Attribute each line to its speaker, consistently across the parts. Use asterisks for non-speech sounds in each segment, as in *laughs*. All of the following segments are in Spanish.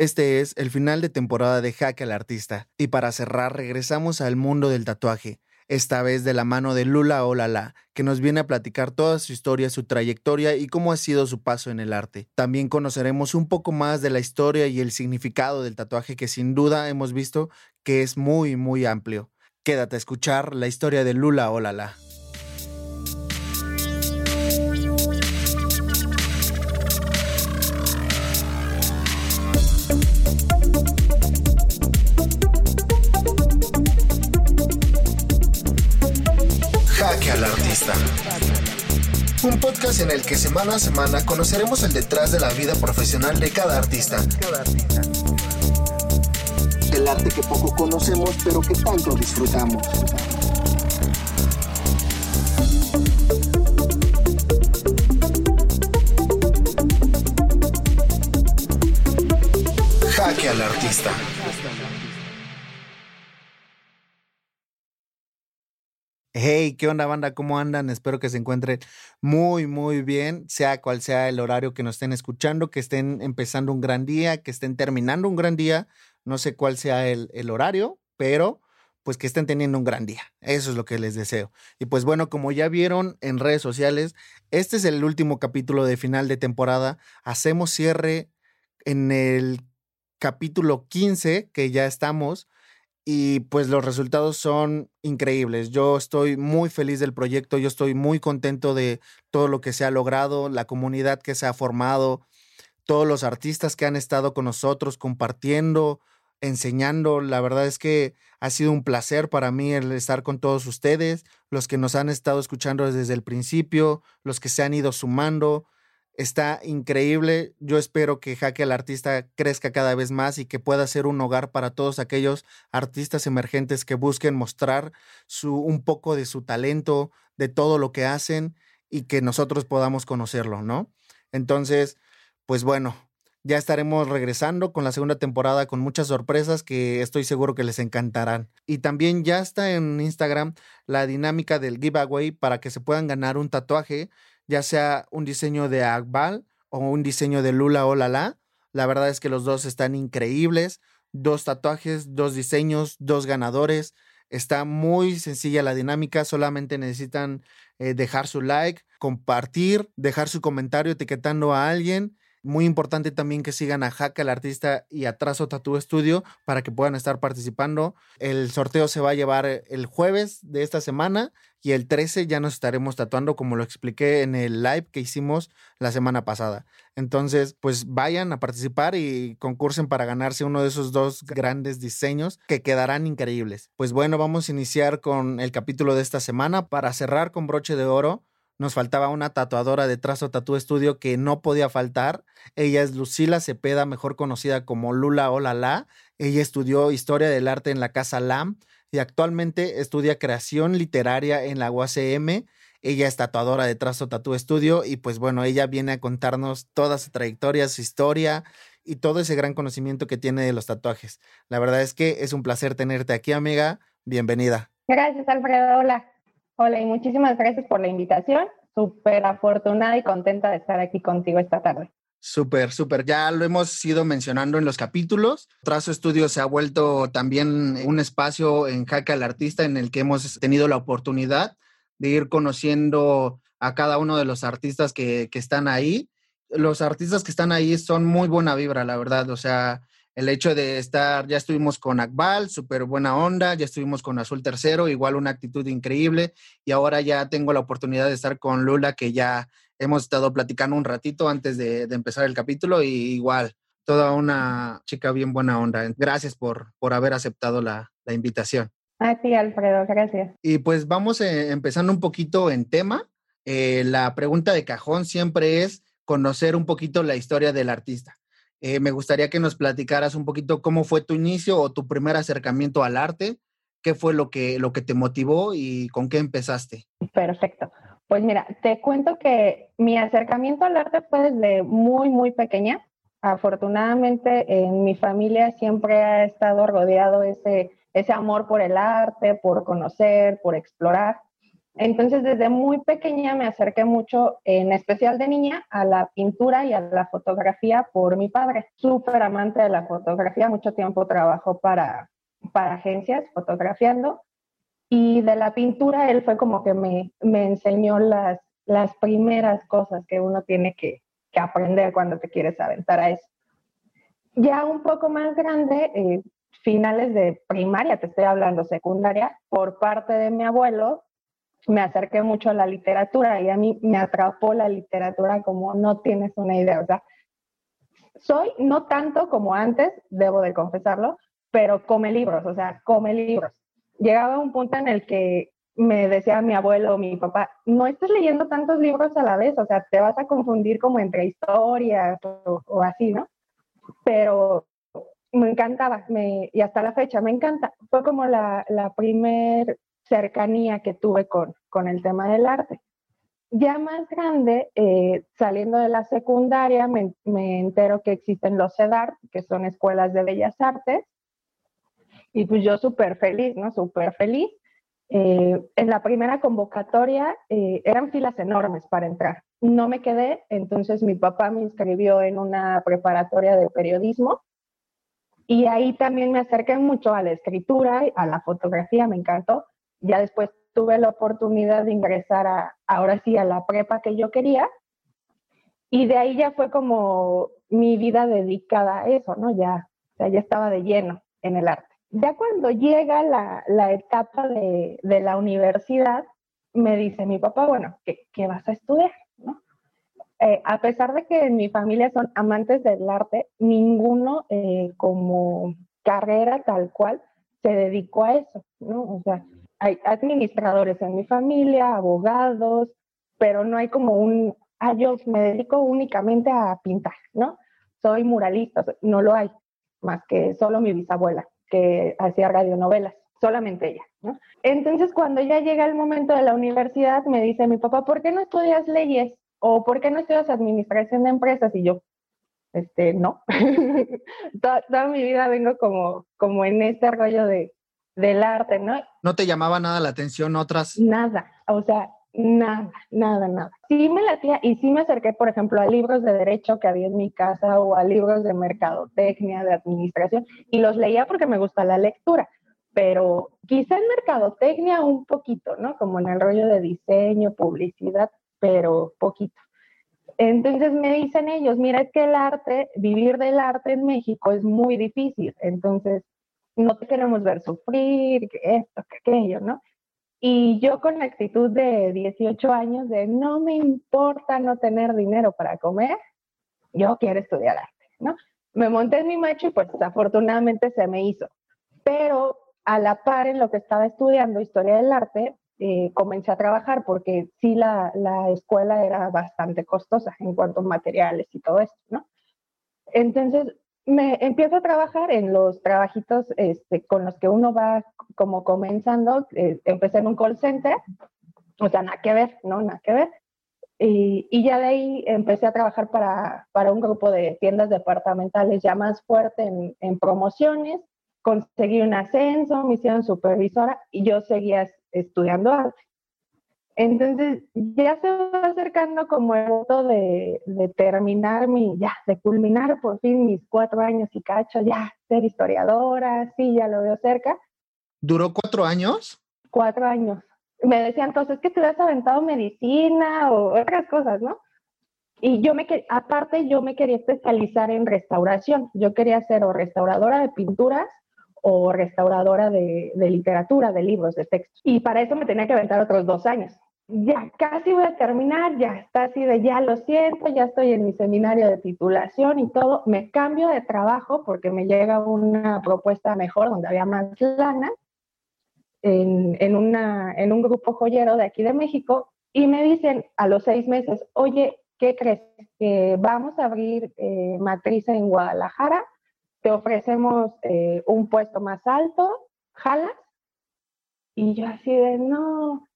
Speaker 1: Este es el final de temporada de Hack al Artista. Y para cerrar, regresamos al mundo del tatuaje, esta vez de la mano de Lula Olala, que nos viene a platicar toda su historia, su trayectoria y cómo ha sido su paso en el arte. También conoceremos un poco más de la historia y el significado del tatuaje que sin duda hemos visto que es muy, muy amplio. Quédate a escuchar la historia de Lula Olala. Al artista. Un podcast en el que semana a semana conoceremos el detrás de la vida profesional de cada artista. El arte que poco conocemos pero que tanto disfrutamos. Jaque al artista. Hey, ¿qué onda banda? ¿Cómo andan? Espero que se encuentren muy, muy bien, sea cual sea el horario que nos estén escuchando, que estén empezando un gran día, que estén terminando un gran día, no sé cuál sea el, el horario, pero pues que estén teniendo un gran día. Eso es lo que les deseo. Y pues bueno, como ya vieron en redes sociales, este es el último capítulo de final de temporada. Hacemos cierre en el capítulo 15, que ya estamos y pues los resultados son increíbles. Yo estoy muy feliz del proyecto, yo estoy muy contento de todo lo que se ha logrado, la comunidad que se ha formado, todos los artistas que han estado con nosotros compartiendo, enseñando. La verdad es que ha sido un placer para mí el estar con todos ustedes, los que nos han estado escuchando desde el principio, los que se han ido sumando. Está increíble. Yo espero que Jaque al Artista crezca cada vez más y que pueda ser un hogar para todos aquellos artistas emergentes que busquen mostrar su, un poco de su talento, de todo lo que hacen y que nosotros podamos conocerlo, ¿no? Entonces, pues bueno, ya estaremos regresando con la segunda temporada con muchas sorpresas que estoy seguro que les encantarán. Y también ya está en Instagram la dinámica del giveaway para que se puedan ganar un tatuaje ya sea un diseño de Akbal o un diseño de Lula o Lala. La verdad es que los dos están increíbles. Dos tatuajes, dos diseños, dos ganadores. Está muy sencilla la dinámica, solamente necesitan eh, dejar su like, compartir, dejar su comentario etiquetando a alguien muy importante también que sigan a Jaca, el artista, y a Trazo Tattoo Studio para que puedan estar participando. El sorteo se va a llevar el jueves de esta semana y el 13 ya nos estaremos tatuando, como lo expliqué en el live que hicimos la semana pasada. Entonces, pues vayan a participar y concursen para ganarse uno de esos dos grandes diseños que quedarán increíbles. Pues bueno, vamos a iniciar con el capítulo de esta semana para cerrar con broche de oro nos faltaba una tatuadora de Trazo Tatú Estudio que no podía faltar. Ella es Lucila Cepeda, mejor conocida como Lula Olala. Ella estudió Historia del Arte en la Casa LAM y actualmente estudia Creación Literaria en la UACM. Ella es tatuadora de Trazo Tatú Estudio y pues bueno, ella viene a contarnos toda su trayectoria, su historia y todo ese gran conocimiento que tiene de los tatuajes. La verdad es que es un placer tenerte aquí, amiga. Bienvenida.
Speaker 2: Gracias, Alfredo. Hola. Hola y muchísimas gracias por la invitación. Súper afortunada y contenta de estar aquí contigo esta tarde.
Speaker 1: Súper, súper. Ya lo hemos ido mencionando en los capítulos. Trazo Estudio se ha vuelto también un espacio en Jaque al Artista en el que hemos tenido la oportunidad de ir conociendo a cada uno de los artistas que, que están ahí. Los artistas que están ahí son muy buena vibra, la verdad. O sea, el hecho de estar, ya estuvimos con Akbal, súper buena onda, ya estuvimos con Azul Tercero, igual una actitud increíble, y ahora ya tengo la oportunidad de estar con Lula, que ya hemos estado platicando un ratito antes de, empezar el capítulo, y igual, toda una chica bien buena onda. Gracias por, por haber aceptado la, invitación.
Speaker 2: A ti, Alfredo, gracias.
Speaker 1: Y pues vamos eh, empezando un poquito en tema. Eh, la pregunta de cajón siempre es conocer un poquito la historia del artista. Eh, me gustaría que nos platicaras un poquito cómo fue tu inicio o tu primer acercamiento al arte, qué fue lo que, lo que te motivó y con qué empezaste.
Speaker 2: Perfecto. Pues mira, te cuento que mi acercamiento al arte fue desde muy, muy pequeña. Afortunadamente en mi familia siempre ha estado rodeado ese, ese amor por el arte, por conocer, por explorar. Entonces, desde muy pequeña me acerqué mucho, en especial de niña, a la pintura y a la fotografía por mi padre. Súper amante de la fotografía, mucho tiempo trabajó para, para agencias fotografiando. Y de la pintura, él fue como que me, me enseñó las, las primeras cosas que uno tiene que, que aprender cuando te quieres aventar a eso. Ya un poco más grande, eh, finales de primaria, te estoy hablando secundaria, por parte de mi abuelo, me acerqué mucho a la literatura y a mí me atrapó la literatura como no tienes una idea. O sea, soy no tanto como antes, debo de confesarlo, pero come libros, o sea, come libros. Llegaba un punto en el que me decía mi abuelo o mi papá, no estés leyendo tantos libros a la vez, o sea, te vas a confundir como entre historias o, así, ¿no? Pero me encantaba, y hasta la fecha me encanta. Fue como la, la primer cercanía que tuve con, con el tema del arte. Ya más grande, eh, saliendo de la secundaria, me, me, entero que existen los CEDAR, que son escuelas de bellas artes, y pues yo súper feliz, ¿no? Súper feliz. Eh, en la primera convocatoria eh, eran filas enormes para entrar. No me quedé, entonces mi papá me inscribió en una preparatoria de periodismo y ahí también me acerqué mucho a la escritura, a la fotografía, me encantó. Ya después tuve la oportunidad de ingresar a, ahora sí, a la prepa que yo quería. Y de ahí ya fue como mi vida dedicada a eso, ¿no? Ya, ya estaba de lleno en el arte. Ya cuando llega la, etapa de, de, la universidad, me dice mi papá, bueno, ¿qué, qué vas a estudiar? ¿no? Eh, a pesar de que en mi familia son amantes del arte, ninguno eh, como carrera tal cual se dedicó a eso, ¿no? O sea, hay administradores en mi familia, abogados, pero no hay como un, ah, yo me dedico únicamente a pintar, ¿no? Soy muralista, no lo hay, más que solo mi bisabuela, que hacía radionovelas, solamente ella, ¿no? Entonces, cuando ya llega el momento de la universidad, me dice mi papá, ¿por qué no estudias leyes? ¿O por qué no estudias administración de empresas? Y yo, este, no. *laughs* toda, toda, mi vida vengo como, como en este rollo de, del arte, ¿no?
Speaker 1: ¿No te llamaba nada la atención otras?
Speaker 2: Nada, o sea, nada, nada, nada. Sí me latía y sí me acerqué, por ejemplo, a libros de derecho que había en mi casa o a libros de mercadotecnia, de administración, y los leía porque me gusta la lectura, pero quizá en mercadotecnia un poquito, ¿no? Como en el rollo de diseño, publicidad, pero poquito. Entonces me dicen ellos, mira, es que el arte, vivir del arte en México es muy difícil. Entonces, no queremos ver sufrir, que esto, que aquello, ¿no? Y yo con la actitud de 18 años de no me importa no tener dinero para comer, yo quiero estudiar arte, ¿no? Me monté en mi macho y pues afortunadamente se me hizo. Pero a la par en lo que estaba estudiando historia del arte, eh, comencé a trabajar porque sí la, la escuela era bastante costosa en cuanto a materiales y todo esto, ¿no? Entonces me empiezo a trabajar en los trabajitos este, con los que uno va como comenzando. Eh, empecé en un call center, o sea, nada que ver, ¿no? Nada que ver. Y, y ya de ahí empecé a trabajar para, para, un grupo de tiendas departamentales ya más fuerte en, en promociones. Conseguí un ascenso, me hicieron supervisora y yo seguía estudiando arte. Entonces ya se va acercando como el momento de, de, terminar mi, ya, de culminar por fin mis cuatro años y cacho, ya, ser historiadora, sí, ya lo veo cerca.
Speaker 1: ¿Duró cuatro años?
Speaker 2: Cuatro años. Me decían entonces que te hubieras aventado medicina o otras cosas, ¿no? Y yo me, aparte yo me quería especializar en restauración. Yo quería ser o restauradora de pinturas o restauradora de, de, literatura, de libros, de textos. Y para eso me tenía que aventar otros dos años ya casi voy a terminar, ya está así de ya lo siento, ya estoy en mi seminario de titulación y todo, me cambio de trabajo porque me llega una propuesta mejor donde había más lana en, en, una, en un grupo joyero de aquí de México y me dicen a los seis meses, oye, ¿qué crees? Que vamos a abrir eh, matriz en Guadalajara, te ofrecemos eh, un puesto más alto, jalas. Y yo así de, no,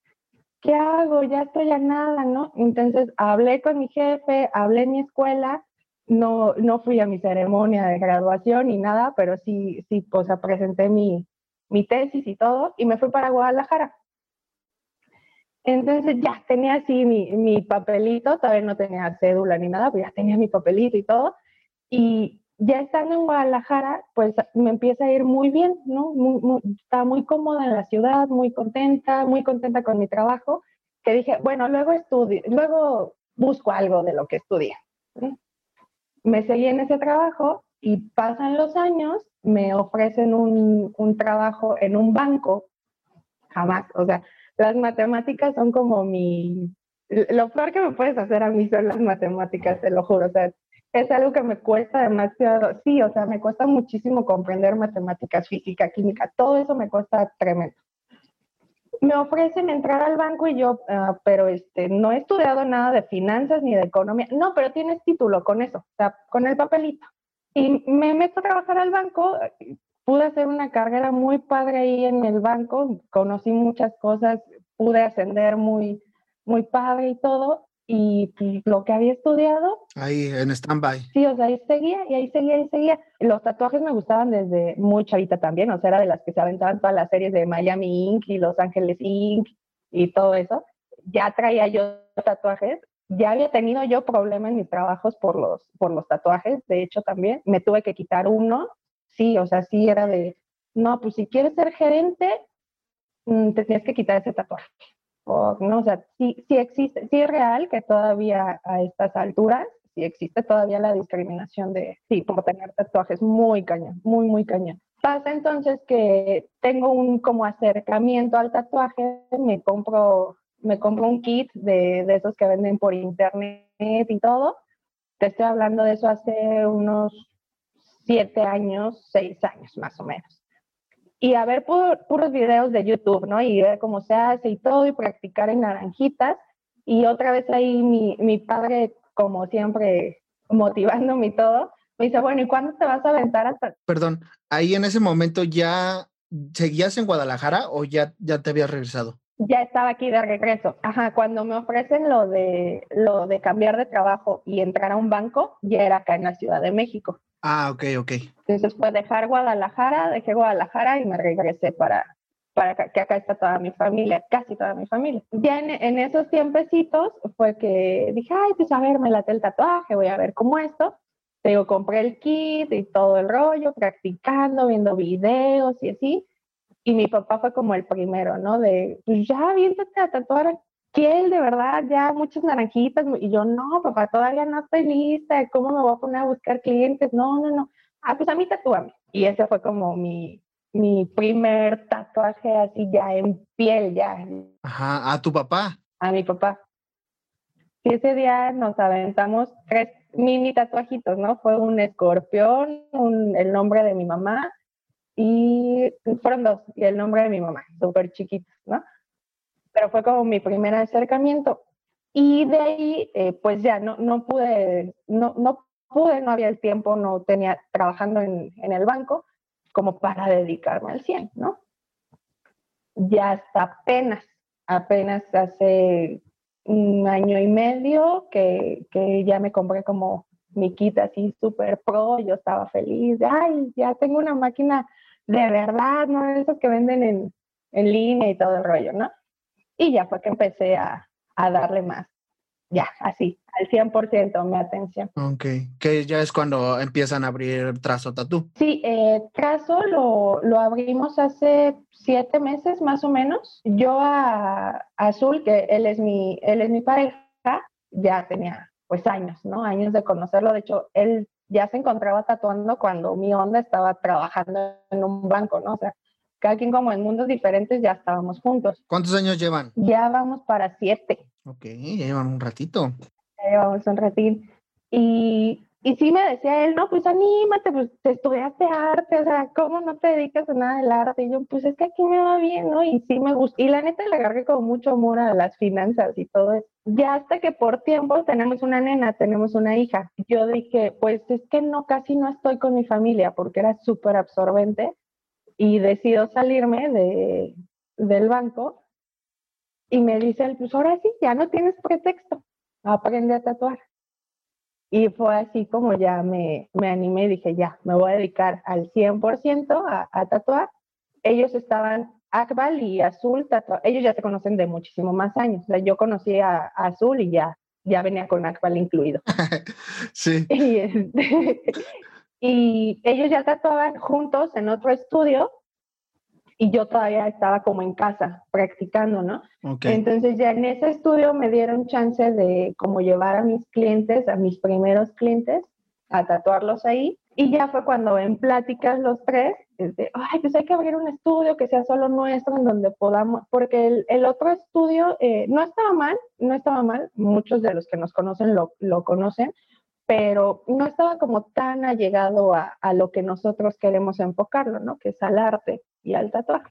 Speaker 2: ¿qué hago? Ya estoy a nada, ¿no? Entonces hablé con mi jefe, hablé en mi escuela, no, no fui a mi ceremonia de graduación ni nada, pero sí, sí, o sea, presenté mi, mi tesis y todo, y me fui para Guadalajara. Entonces ya tenía así mi, mi, papelito, todavía no tenía cédula ni nada, pero ya tenía mi papelito y todo. Y ya estando en Guadalajara, pues me empieza a ir muy bien, ¿no? Muy, estaba muy cómoda en la ciudad, muy contenta, muy contenta con mi trabajo, que dije, bueno, luego estudio, luego busco algo de lo que estudié. Me seguí en ese trabajo y pasan los años, me ofrecen un, un trabajo en un banco, jamás, o sea, las matemáticas son como mi... Lo peor que me puedes hacer a mí son las matemáticas, te lo juro. O sea, es algo que me cuesta demasiado. Sí, o sea, me cuesta muchísimo comprender matemáticas, física, química. Todo eso me cuesta tremendo. Me ofrecen entrar al banco y yo, uh, pero este, no he estudiado nada de finanzas ni de economía. No, pero tienes título con eso, o sea, con el papelito. Y me meto a trabajar al banco, pude hacer una carrera muy padre ahí en el banco, conocí muchas cosas, pude ascender muy, muy padre y todo, y lo que había estudiado.
Speaker 1: Ahí en stand-by.
Speaker 2: Sí, o sea, ahí seguía y ahí seguía y seguía. Los tatuajes me gustaban desde muy chavita también, o sea, era de las que se aventaban todas las series de Miami Inc. y Los Ángeles Inc. y todo eso. Ya traía yo tatuajes, ya había tenido yo problemas en mis trabajos por los, por los tatuajes, de hecho también. Me tuve que quitar uno sí, o sea, sí era de, no, pues si quieres ser gerente, mm, te tienes que quitar ese tatuaje. O, no, o sea, sí, sí existe, es real que todavía a estas alturas, sí existe todavía la discriminación de, sí, por tener tatuajes muy cañón, muy, muy cañón. Pasa entonces que tengo un como acercamiento al tatuaje, me compro, me compro un kit de, de esos que venden por internet y todo. Te estoy hablando de eso hace unos siete años, seis años más o menos. Y a ver puros videos de YouTube, ¿no? Y ver cómo se hace y todo, y practicar en naranjitas. Y otra vez ahí mi, mi padre, como siempre, motivándome y todo, me dice, bueno, ¿y cuándo te vas a aventar hasta...?
Speaker 1: Perdón, ahí en ese momento ya seguías en Guadalajara o ya, ya te habías regresado?
Speaker 2: Ya estaba aquí de regreso. Ajá, cuando me ofrecen lo de, lo de cambiar de trabajo y entrar a un banco, ya era acá en la Ciudad de México.
Speaker 1: Ah, ok, ok.
Speaker 2: Entonces fue dejar Guadalajara, dejé Guadalajara y me regresé para, para que acá está toda mi familia, casi toda mi familia. Ya en, esos tiempecitos fue que dije, ay, pues a ver, me late el tatuaje, voy a ver cómo esto. Te digo, compré el kit y todo el rollo, practicando, viendo videos y así. Y mi papá fue como el primero, ¿no? De, pues ya, viéntate a tatuar él de verdad, ya muchas naranjitas. Y yo, no, papá, todavía no estoy lista. ¿Cómo me voy a poner a buscar clientes? No, no, no. Ah, pues a mí tatúame. Y ese fue como mi, mi primer tatuaje así ya en piel, ya.
Speaker 1: Ajá, a tu papá.
Speaker 2: A mi papá. Y ese día nos aventamos tres mini tatuajitos, ¿no? Fue un escorpión, un, el nombre de mi mamá y fueron dos, y el nombre de mi mamá, súper chiquitos, ¿no? pero fue como mi primer acercamiento. Y de ahí, eh, pues ya no, no pude, no, no pude, no había el tiempo, no tenía trabajando en, en el banco como para dedicarme al 100, ¿no? Ya hasta apenas, apenas hace un año y medio que, que ya me compré como mi kit así súper pro, yo estaba feliz, de, ay, ya tengo una máquina de verdad, ¿no? Esas que venden en, en línea y todo el rollo, ¿no? Y ya fue que empecé a, a darle más, ya, así, al 100% mi atención.
Speaker 1: Ok, que ya es cuando empiezan a abrir Trazo Tatú.
Speaker 2: Sí, eh, Trazo lo, lo, abrimos hace siete meses más o menos. Yo a, Azul, que él es, mi, él es mi pareja, ya tenía pues años, ¿no? Años de conocerlo. De hecho, él ya se encontraba tatuando cuando mi onda estaba trabajando en un banco, ¿no? O sea, cada quien como en mundos diferentes, ya estábamos juntos.
Speaker 1: ¿Cuántos años llevan?
Speaker 2: Ya vamos para siete.
Speaker 1: Ok, ya llevan un ratito.
Speaker 2: Ya llevamos un ratito. Y y sí me decía él, no, pues anímate, pues te estudiaste arte, o sea, ¿cómo no te dedicas a nada del arte? Y yo, pues es que aquí me va bien, ¿no? Y sí me gusta. Y la neta le agarré como mucho amor a las finanzas y todo eso. Ya hasta que por tiempo tenemos una nena, tenemos una hija. Yo dije, pues es que no, casi no estoy con mi familia porque era súper absorbente y decido salirme de, del banco y me dice él, pues ahora sí, ya no tienes pretexto, aprende a tatuar. Y fue así como ya me, me animé y dije, ya, me voy a dedicar al 100% a, a tatuar. Ellos estaban, Akbal y Azul, ellos ya se conocen de muchísimo más años. O sea, yo conocí a, Azul y ya, ya venía con Akbal incluido. *laughs*
Speaker 1: sí. *laughs*
Speaker 2: Y, este, *laughs* y ellos ya tatuaban juntos en otro estudio y yo todavía estaba como en casa practicando, ¿no? Entonces ya en ese estudio me dieron chance de como llevar a mis clientes, a mis primeros clientes, a tatuarlos ahí. Y ya fue cuando en pláticas los tres, de, ay, pues hay que abrir un estudio que sea solo nuestro, en donde podamos, porque el, el otro estudio eh, no estaba mal, no estaba mal, muchos de los que nos conocen lo, lo conocen, pero no estaba como tan allegado a, a, lo que nosotros queremos enfocarlo, ¿no? Que es al arte y al tatuaje.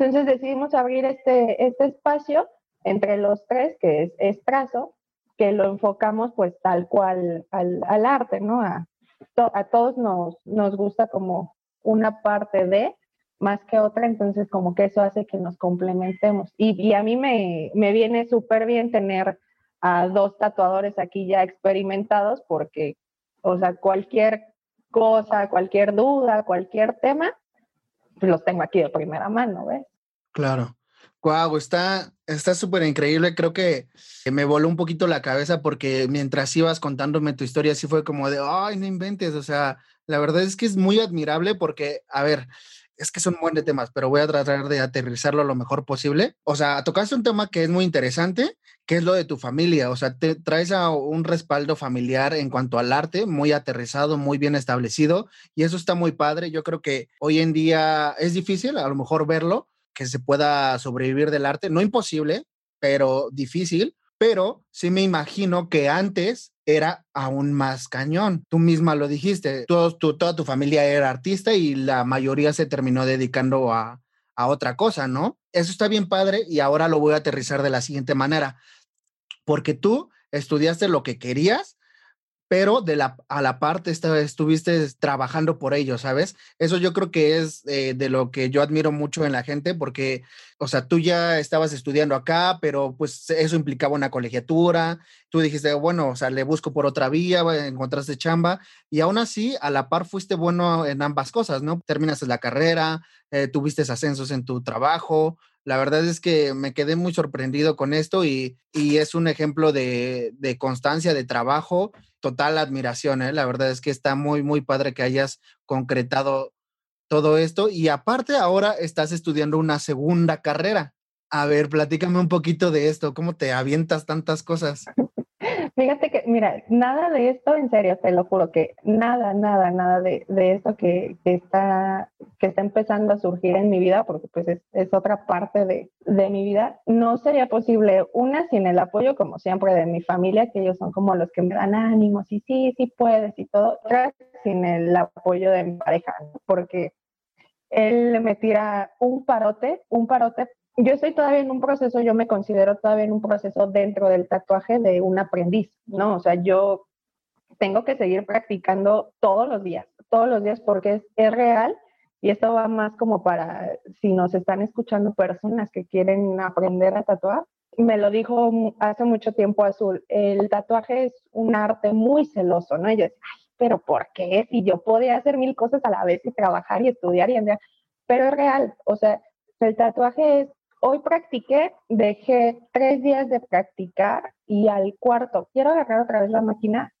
Speaker 2: Entonces decidimos abrir este, este espacio entre los tres, que es, es trazo, que lo enfocamos pues tal cual al, al arte, ¿no? A, a todos nos, nos gusta como una parte de más que otra, entonces como que eso hace que nos complementemos. Y, y a mí me, me viene súper bien tener a dos tatuadores aquí ya experimentados porque, o sea, cualquier cosa, cualquier duda, cualquier tema, pues los tengo aquí de primera mano, ¿ves?
Speaker 1: Claro. Wow, está está súper increíble. Creo que me voló un poquito la cabeza porque mientras ibas contándome tu historia, sí fue como de, ay, no inventes. O sea, la verdad es que es muy admirable porque, a ver, es que son un buen de temas, pero voy a tratar de aterrizarlo lo mejor posible. O sea, tocaste un tema que es muy interesante, que es lo de tu familia. O sea, te traes a un respaldo familiar en cuanto al arte, muy aterrizado, muy bien establecido, y eso está muy padre. Yo creo que hoy en día es difícil a lo mejor verlo, que se pueda sobrevivir del arte. No imposible, pero difícil. Pero sí me imagino que antes era aún más cañón. Tú misma lo dijiste, todos, tu, toda tu familia era artista y la mayoría se terminó dedicando a, a otra cosa, ¿no? Eso está bien padre y ahora lo voy a aterrizar de la siguiente manera. Porque tú estudiaste lo que querías, pero de la, a la parte estuviste trabajando por ello, ¿sabes? Eso yo creo que es eh, de lo que yo admiro mucho en la gente, porque, o sea, tú ya estabas estudiando acá, pero pues eso implicaba una colegiatura, tú dijiste, bueno, o sea, le busco por otra vía, encontraste chamba, y aún así, a la par fuiste bueno en ambas cosas, ¿no? Terminaste la carrera, eh, tuviste ascensos en tu trabajo, la verdad es que me quedé muy sorprendido con esto y, y es un ejemplo de, de, constancia, de trabajo, total admiración. ¿eh? La verdad es que está muy, muy padre que hayas concretado todo esto y aparte ahora estás estudiando una segunda carrera. A ver, platícame un poquito de esto, ¿cómo te avientas tantas cosas?
Speaker 2: Fíjate que, mira, nada de esto, en serio, te lo juro que nada, nada, nada de, de esto que, que, está, que está empezando a surgir en mi vida, porque pues es, es otra parte de, de, mi vida, no sería posible, una, sin el apoyo, como siempre, de mi familia, que ellos son como los que me dan ánimos y sí, sí puedes y todo, otra, sin el apoyo de mi pareja, porque él me tira un parote, un parote yo estoy todavía en un proceso, yo me considero todavía en un proceso dentro del tatuaje de un aprendiz, ¿no? O sea, yo tengo que seguir practicando todos los días, todos los días porque es, es real y esto va más como para si nos están escuchando personas que quieren aprender a tatuar. Me lo dijo hace mucho tiempo Azul, el tatuaje es un arte muy celoso, ¿no? Y yo decía, ay, pero ¿por qué? Si yo podía hacer mil cosas a la vez y trabajar y estudiar y andar, pero es real, o sea, el tatuaje es, hoy practiqué, dejé tres días de practicar y al cuarto, quiero agarrar otra vez la máquina,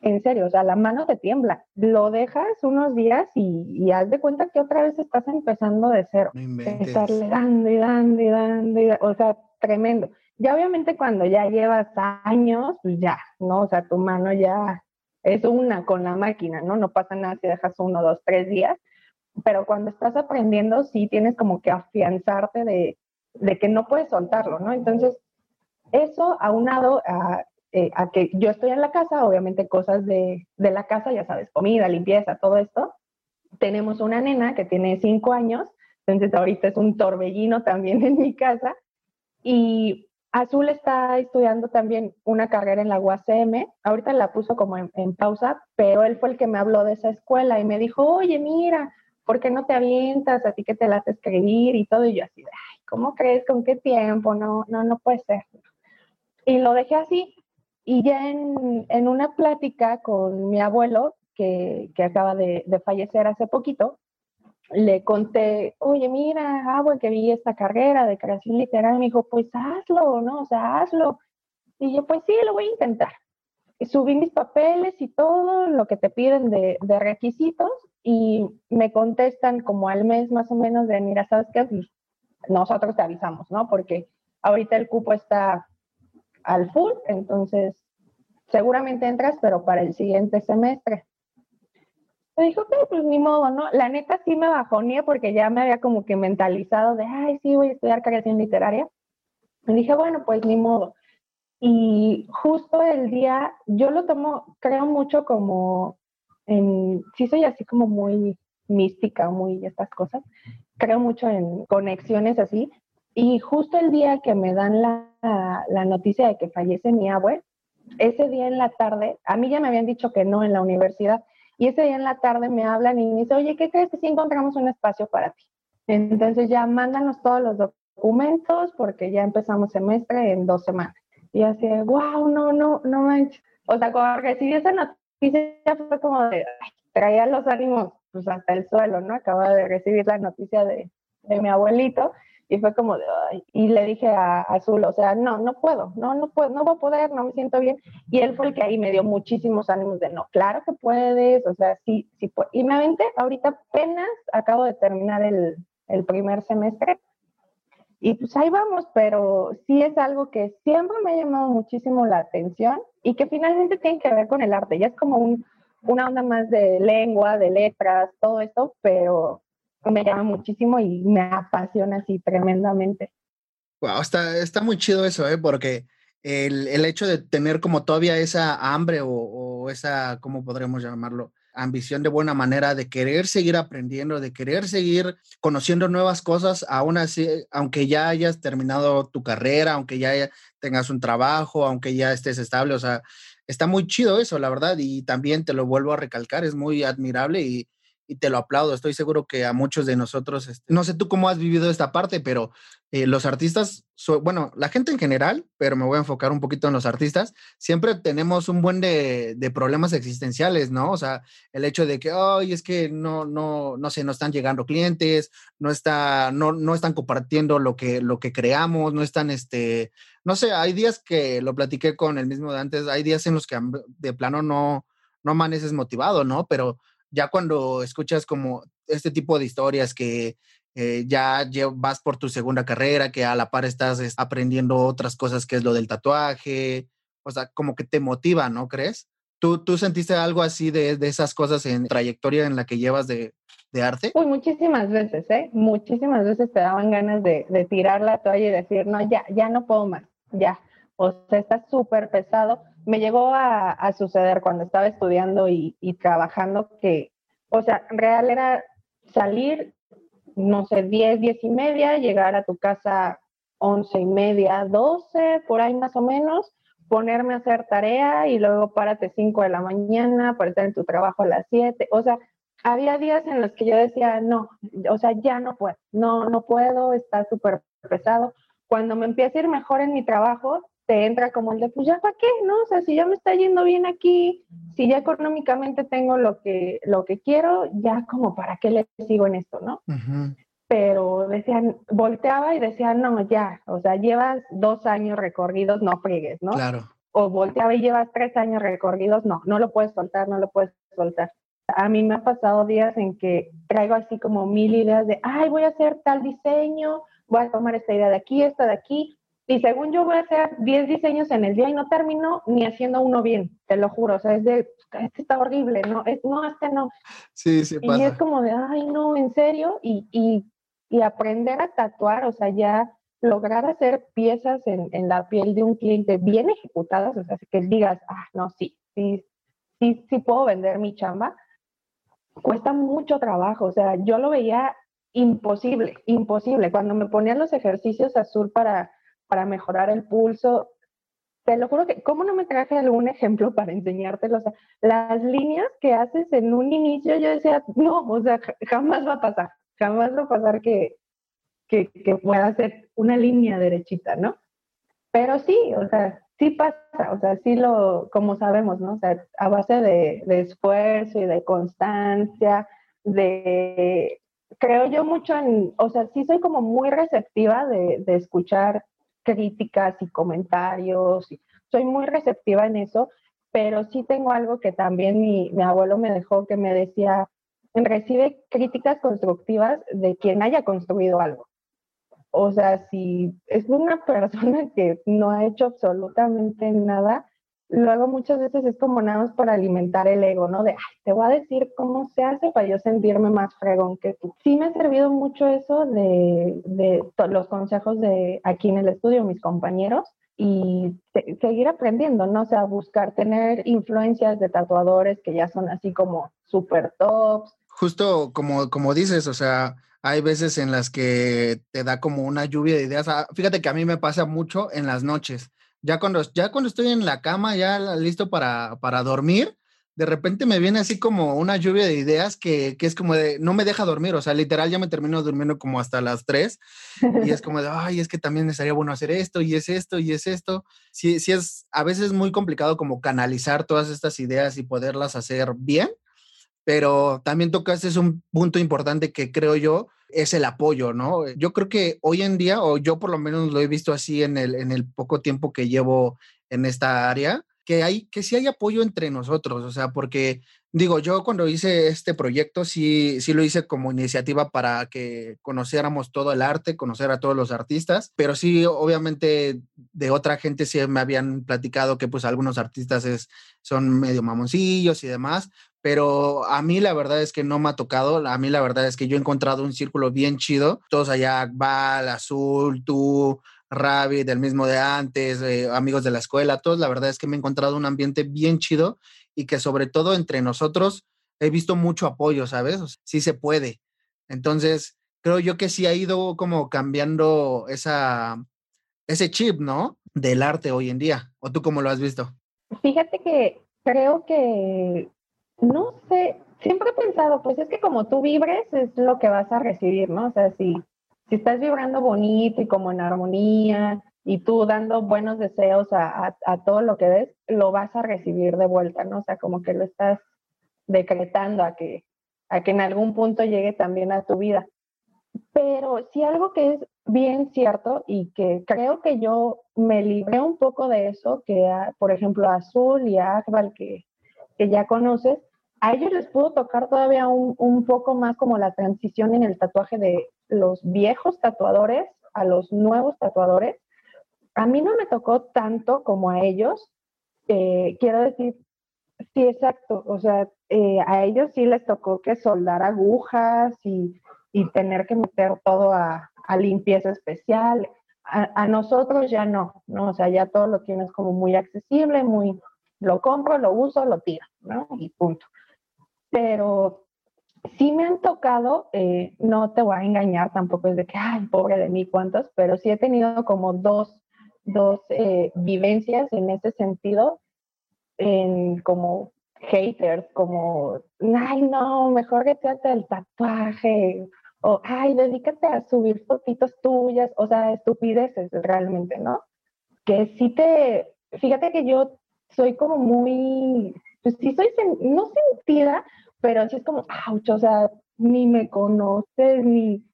Speaker 2: en serio, o sea, la mano te tiembla. Lo dejas unos días y, haz de cuenta que otra vez estás empezando de cero. Estarle dando y dando y dando, y o sea, tremendo. Ya obviamente cuando ya llevas años, pues ya, ¿no? O sea, tu mano ya es una con la máquina, ¿no? No pasa nada si dejas uno, dos, tres días. Pero cuando estás aprendiendo, sí tienes como que afianzarte de, de que no puedes soltarlo, ¿no? Entonces, eso aunado a eh, a que yo estoy en la casa, obviamente cosas de, de, la casa, ya sabes, comida, limpieza, todo esto. Tenemos una nena que tiene cinco años, entonces ahorita es un torbellino también en mi casa. Y Azul está estudiando también una carrera en la UACM, ahorita la puso como en, en pausa, pero él fue el que me habló de esa escuela y me dijo, oye, mira, ¿por qué no te avientas? A ti que te la hace escribir y todo. Y yo así, ay, ¿cómo crees? ¿Con qué tiempo? No, no, no puede ser. Y lo dejé así. Y ya en, una plática con mi abuelo, que, acaba de, fallecer hace poquito, le conté, oye, mira, abuelo, que vi esta carrera de creación literaria. Me dijo, pues hazlo, ¿no? O sea, hazlo. Y yo, pues sí, lo voy a intentar. Y subí mis papeles y todo lo que te piden de, de, requisitos y me contestan como al mes más o menos de, mira, ¿sabes qué? Pues nosotros te avisamos, ¿no? Porque ahorita el cupo está al full, entonces seguramente entras, pero para el siguiente semestre. Me dijo, ok, pues ni modo, ¿no? La neta sí me bajonía porque ya me había como que mentalizado de, ay, sí, voy a estudiar creación literaria. Me dije, bueno, pues ni modo. Y justo el día, yo lo tomo, creo mucho como, en, sí soy así como muy mística, muy estas cosas. Creo mucho en conexiones así. Y justo el día que me dan la, noticia de que fallece mi abuelo, ese día en la tarde, a mí ya me habían dicho que no en la universidad, y ese día en la tarde me hablan y me dicen, oye, ¿qué crees que si encontramos un espacio para ti? Entonces ya mándanos todos los documentos porque ya empezamos semestre en dos semanas. Y así, wow, no, no, no manches. O sea, cuando recibí esa noticia fue como de, traía los ánimos pues hasta el suelo, ¿no? Acaba de recibir la noticia de, de mi abuelito y fue como de, y le dije a, Azul, o sea, no, no puedo, no, no puedo, no voy a poder, no me siento bien. Y él fue el que ahí me dio muchísimos ánimos de, no, claro que puedes, o sea, sí, sí. Y me aventé, ahorita apenas acabo de terminar el, el primer semestre. Y pues ahí vamos, pero sí es algo que siempre me ha llamado muchísimo la atención y que finalmente tiene que ver con el arte. Ya es como un, una onda más de lengua, de letras, todo esto, pero me llama muchísimo y me apasiona así tremendamente.
Speaker 1: Wow, está, está muy chido eso, ¿eh? Porque el, el hecho de tener como todavía esa hambre o, o, esa, ¿cómo podríamos llamarlo? Ambición de buena manera de querer seguir aprendiendo, de querer seguir conociendo nuevas cosas, aún así, aunque ya hayas terminado tu carrera, aunque ya tengas un trabajo, aunque ya estés estable, o sea, está muy chido eso, la verdad, y también te lo vuelvo a recalcar, es muy admirable y, y te lo aplaudo. Estoy seguro que a muchos de nosotros, este, no sé tú cómo has vivido esta parte, pero eh, los artistas, bueno, la gente en general, pero me voy a enfocar un poquito en los artistas, siempre tenemos un buen de, problemas existenciales, ¿no? O sea, el hecho de que, ay, es que no, no, no sé, no están llegando clientes, no, está, no, no están compartiendo lo que, lo que creamos, no están, este, no sé, hay días que lo platiqué con el mismo de antes, hay días en los que de plano no, no amaneces motivado, ¿no? Pero ya cuando escuchas como este tipo de historias que eh, ya vas por tu segunda carrera, que a la par estás aprendiendo otras cosas que es lo del tatuaje, o sea, como que te motiva, ¿no crees? ¿Tú, tú sentiste algo así de, de esas cosas en trayectoria en la que llevas de, de arte?
Speaker 2: Uy, muchísimas veces, ¿eh? Muchísimas veces te daban ganas de, de tirar la toalla y decir, no, ya, ya no puedo más, ya. O sea, está súper pesado me llegó a, suceder cuando estaba estudiando y, trabajando que, o sea, real era salir, no sé, 10, 10 y media, llegar a tu casa 11 y media, 12, por ahí más o menos, ponerme a hacer tarea y luego párate 5 de la mañana para estar en tu trabajo a las 7. O sea, había días en los que yo decía, no, o sea, ya no puedo, no, no puedo, está súper pesado. Cuando me empieza a ir mejor en mi trabajo, te entra como el de, pues ya para qué, ¿no? O sea, si ya me está yendo bien aquí, si ya económicamente tengo lo que, lo que quiero, ya como para qué le sigo en esto, ¿no? Pero decían, volteaba y decía, no, ya, o sea, llevas dos años recorridos, no friegues, ¿no?
Speaker 1: Claro.
Speaker 2: O volteaba y llevas tres años recorridos, no, no lo puedes soltar, no lo puedes soltar. A mí me ha pasado días en que traigo así como mil ideas de, ay, voy a hacer tal diseño, voy a tomar esta idea de aquí, esta de aquí, y según yo voy a hacer 10 diseños en el día y no termino ni haciendo uno bien, te lo juro. O sea, es de, este está horrible, ¿no? Es, no, este no.
Speaker 1: Sí, sí pasa.
Speaker 2: Y es como de, ay, no, en serio. Y, y, y aprender a tatuar, o sea, ya lograr hacer piezas en, en, la piel de un cliente bien ejecutadas, o sea, que digas, ah, no, sí, sí, sí, sí puedo vender mi chamba, cuesta mucho trabajo. O sea, yo lo veía imposible, imposible. Cuando me ponían los ejercicios azul para para mejorar el pulso. Te lo juro que, ¿cómo no me traje algún ejemplo para enseñártelo? O sea, las líneas que haces en un inicio, yo decía, no, o sea, jamás va a pasar, jamás va a pasar que, que, que pueda hacer una línea derechita, ¿no? Pero sí, o sea, sí pasa, o sea, sí lo, como sabemos, ¿no? O sea, a base de, de esfuerzo y de constancia, de, creo yo mucho en, o sea, sí soy como muy receptiva de, de escuchar críticas y comentarios. soy muy receptiva en eso, pero sí tengo algo que también mi, mi abuelo me dejó que me decía, recibe críticas constructivas de quien haya construido algo. O sea, si es una *laughs* persona que no ha hecho absolutamente nada, luego muchas veces es como nada más para alimentar el ego, ¿no? De, ay, te voy a decir cómo se hace para yo sentirme más fregón que tú. Sí me ha servido mucho eso de, de los consejos de aquí en el estudio, mis compañeros, y seguir aprendiendo, ¿no? O sea, buscar tener influencias de tatuadores que ya son así como super tops.
Speaker 1: Justo como, como dices, o sea, hay veces en las que te da como una lluvia de ideas. Ah, fíjate que a mí me pasa mucho en las noches ya cuando, ya cuando estoy en la cama, ya listo para, para dormir, de repente me viene así como una lluvia de ideas que, que, es como de, no me deja dormir, o sea, literal ya me termino durmiendo como hasta las 3 y es como de, *laughs* ay, es que también estaría bueno hacer esto y es esto y es esto. Sí, sí es a veces muy complicado como canalizar todas estas ideas y poderlas hacer bien, pero también tocaste es un punto importante que creo yo, es el apoyo, ¿no? Yo creo que hoy en día, o yo por lo menos lo he visto así en el, en el poco tiempo que llevo en esta área, que hay, que sí hay apoyo entre nosotros, o sea, porque digo, yo cuando hice este proyecto sí, sí lo hice como iniciativa para que conociéramos todo el arte, conocer a todos los artistas, pero sí, obviamente de otra gente sí me habían platicado que pues algunos artistas es, son medio mamoncillos y demás, pero a mí la verdad es que no me ha tocado, a mí la verdad es que yo he encontrado un círculo bien chido, todos allá, Val, Azul, tú, Ravi, del mismo de antes, eh, amigos de la escuela, todos, la verdad es que me he encontrado un ambiente bien chido y que sobre todo entre nosotros he visto mucho apoyo, ¿sabes? sí se puede. Entonces, creo yo que sí ha ido como cambiando esa, ese chip, ¿no? Del arte hoy en día. ¿O tú cómo lo has visto?
Speaker 2: Fíjate que creo que no sé, siempre he pensado, pues es que como tú vibres es lo que vas a recibir, ¿no? O sea, si, si estás vibrando bonito y como en armonía y tú dando buenos deseos a, a, todo lo que ves, lo vas a recibir de vuelta, ¿no? O sea, como que lo estás decretando a que, a que en algún punto llegue también a tu vida. Pero sí algo que es bien cierto y que creo que yo me libré un poco de eso, que por ejemplo Azul y a Akbal, que, que ya conoces, a ellos les pudo tocar todavía un, poco más como la transición en el tatuaje de los viejos tatuadores a los nuevos tatuadores. A mí no me tocó tanto como a ellos. Eh, quiero decir, sí, exacto. O sea, eh, a ellos sí les tocó que soldar agujas y, tener que meter todo a, a limpieza especial. A, a, nosotros ya no, ¿no? O sea, ya todo lo tienes como muy accesible, muy, lo compro, lo uso, lo tiro, ¿no? Y punto pero sí me han tocado, eh, no te voy a engañar tampoco es de que, ay, pobre de mí, cuántos, pero sí he tenido como dos dos eh, vivencias en ese sentido, en como haters, como, ay, no, mejor que te el tatuaje, o, ay, dedícate a subir fotitos tuyas, o sea, estupideces realmente, ¿no? Que sí te, fíjate que yo soy como muy, pues sí soy, no sentida, pero sí es como, ouch, o sea, ni me conoces, ni,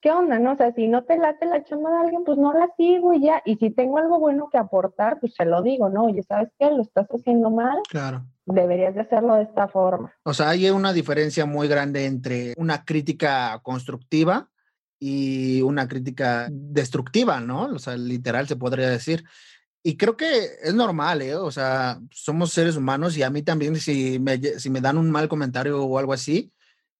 Speaker 2: ¿qué onda, no? O sea, si no te late la chamba de alguien, pues no la sigo y ya, y si tengo algo bueno que aportar, pues se lo digo, ¿no? Oye, ¿sabes qué? Lo estás haciendo mal.
Speaker 1: Claro
Speaker 2: deberías de hacerlo de esta forma.
Speaker 1: O sea, hay una diferencia muy grande entre una crítica constructiva y una crítica destructiva, ¿no? O sea, literal se podría decir. Y creo que es normal, ¿eh? O sea, somos seres humanos y a mí también si me, si me dan un mal comentario o algo así,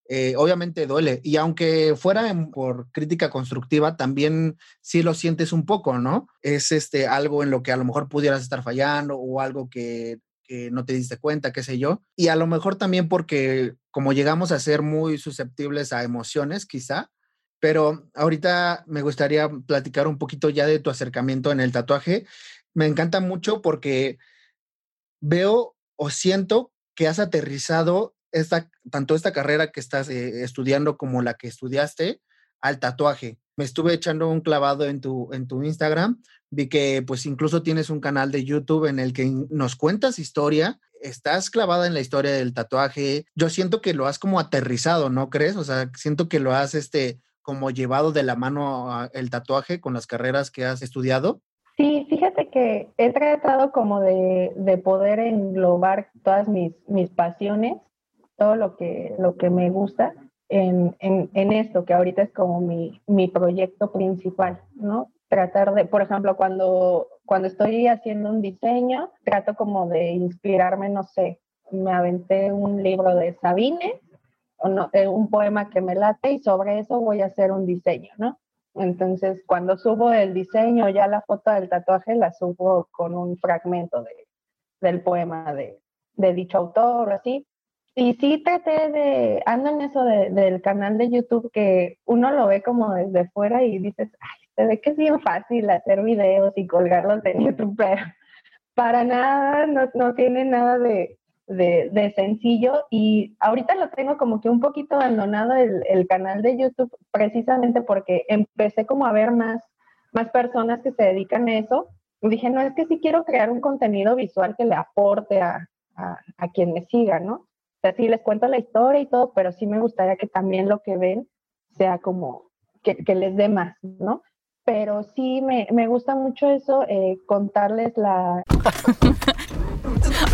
Speaker 1: eh, obviamente duele. Y aunque fuera por crítica constructiva, también sí lo sientes un poco, ¿no? Es este, algo en lo que a lo mejor pudieras estar fallando o algo que que no te diste cuenta, qué sé yo. Y a lo mejor también porque como llegamos a ser muy susceptibles a emociones, quizá, pero ahorita me gustaría platicar un poquito ya de tu acercamiento en el tatuaje. Me encanta mucho porque veo o siento que has aterrizado esta, tanto esta carrera que estás eh, estudiando como la que estudiaste al tatuaje. Me estuve echando un clavado en tu, en tu Instagram Vi que pues incluso tienes un canal de YouTube en el que nos cuentas historia, estás clavada en la historia del tatuaje. Yo siento que lo has como aterrizado, ¿no crees? O sea, siento que lo has este como llevado de la mano el tatuaje con las carreras que has estudiado.
Speaker 2: Sí, fíjate que he tratado como de, de poder englobar todas mis, mis pasiones, todo lo que, lo que me gusta en, en, en, esto, que ahorita es como mi, mi proyecto principal, ¿no? tratar de, por ejemplo, cuando, cuando estoy haciendo un diseño, trato como de inspirarme, no sé, me aventé un libro de Sabine, eh, un poema que me late y sobre eso voy a hacer un diseño, ¿no? Entonces, cuando subo el diseño, ya la foto del tatuaje la subo con un fragmento de, del poema de, de dicho autor o así. Y sí traté de, ando en eso de, del canal de YouTube que uno lo ve como desde fuera y dices, ay, se ve que es bien fácil hacer videos y colgarlos en YouTube, pero para nada, no, no tiene nada de, de, sencillo. Y ahorita lo tengo como que un poquito abandonado el, el, canal de YouTube, precisamente porque empecé como a ver más, más personas que se dedican a eso. Y dije, no, es que sí quiero crear un contenido visual que le aporte a, a, a quien me siga, ¿no? O sea, sí les cuento la historia y todo, pero sí me gustaría que también lo que ven sea como que, que les dé más, ¿no? pero sí me, me gusta mucho eso, eh, contarles la... *laughs*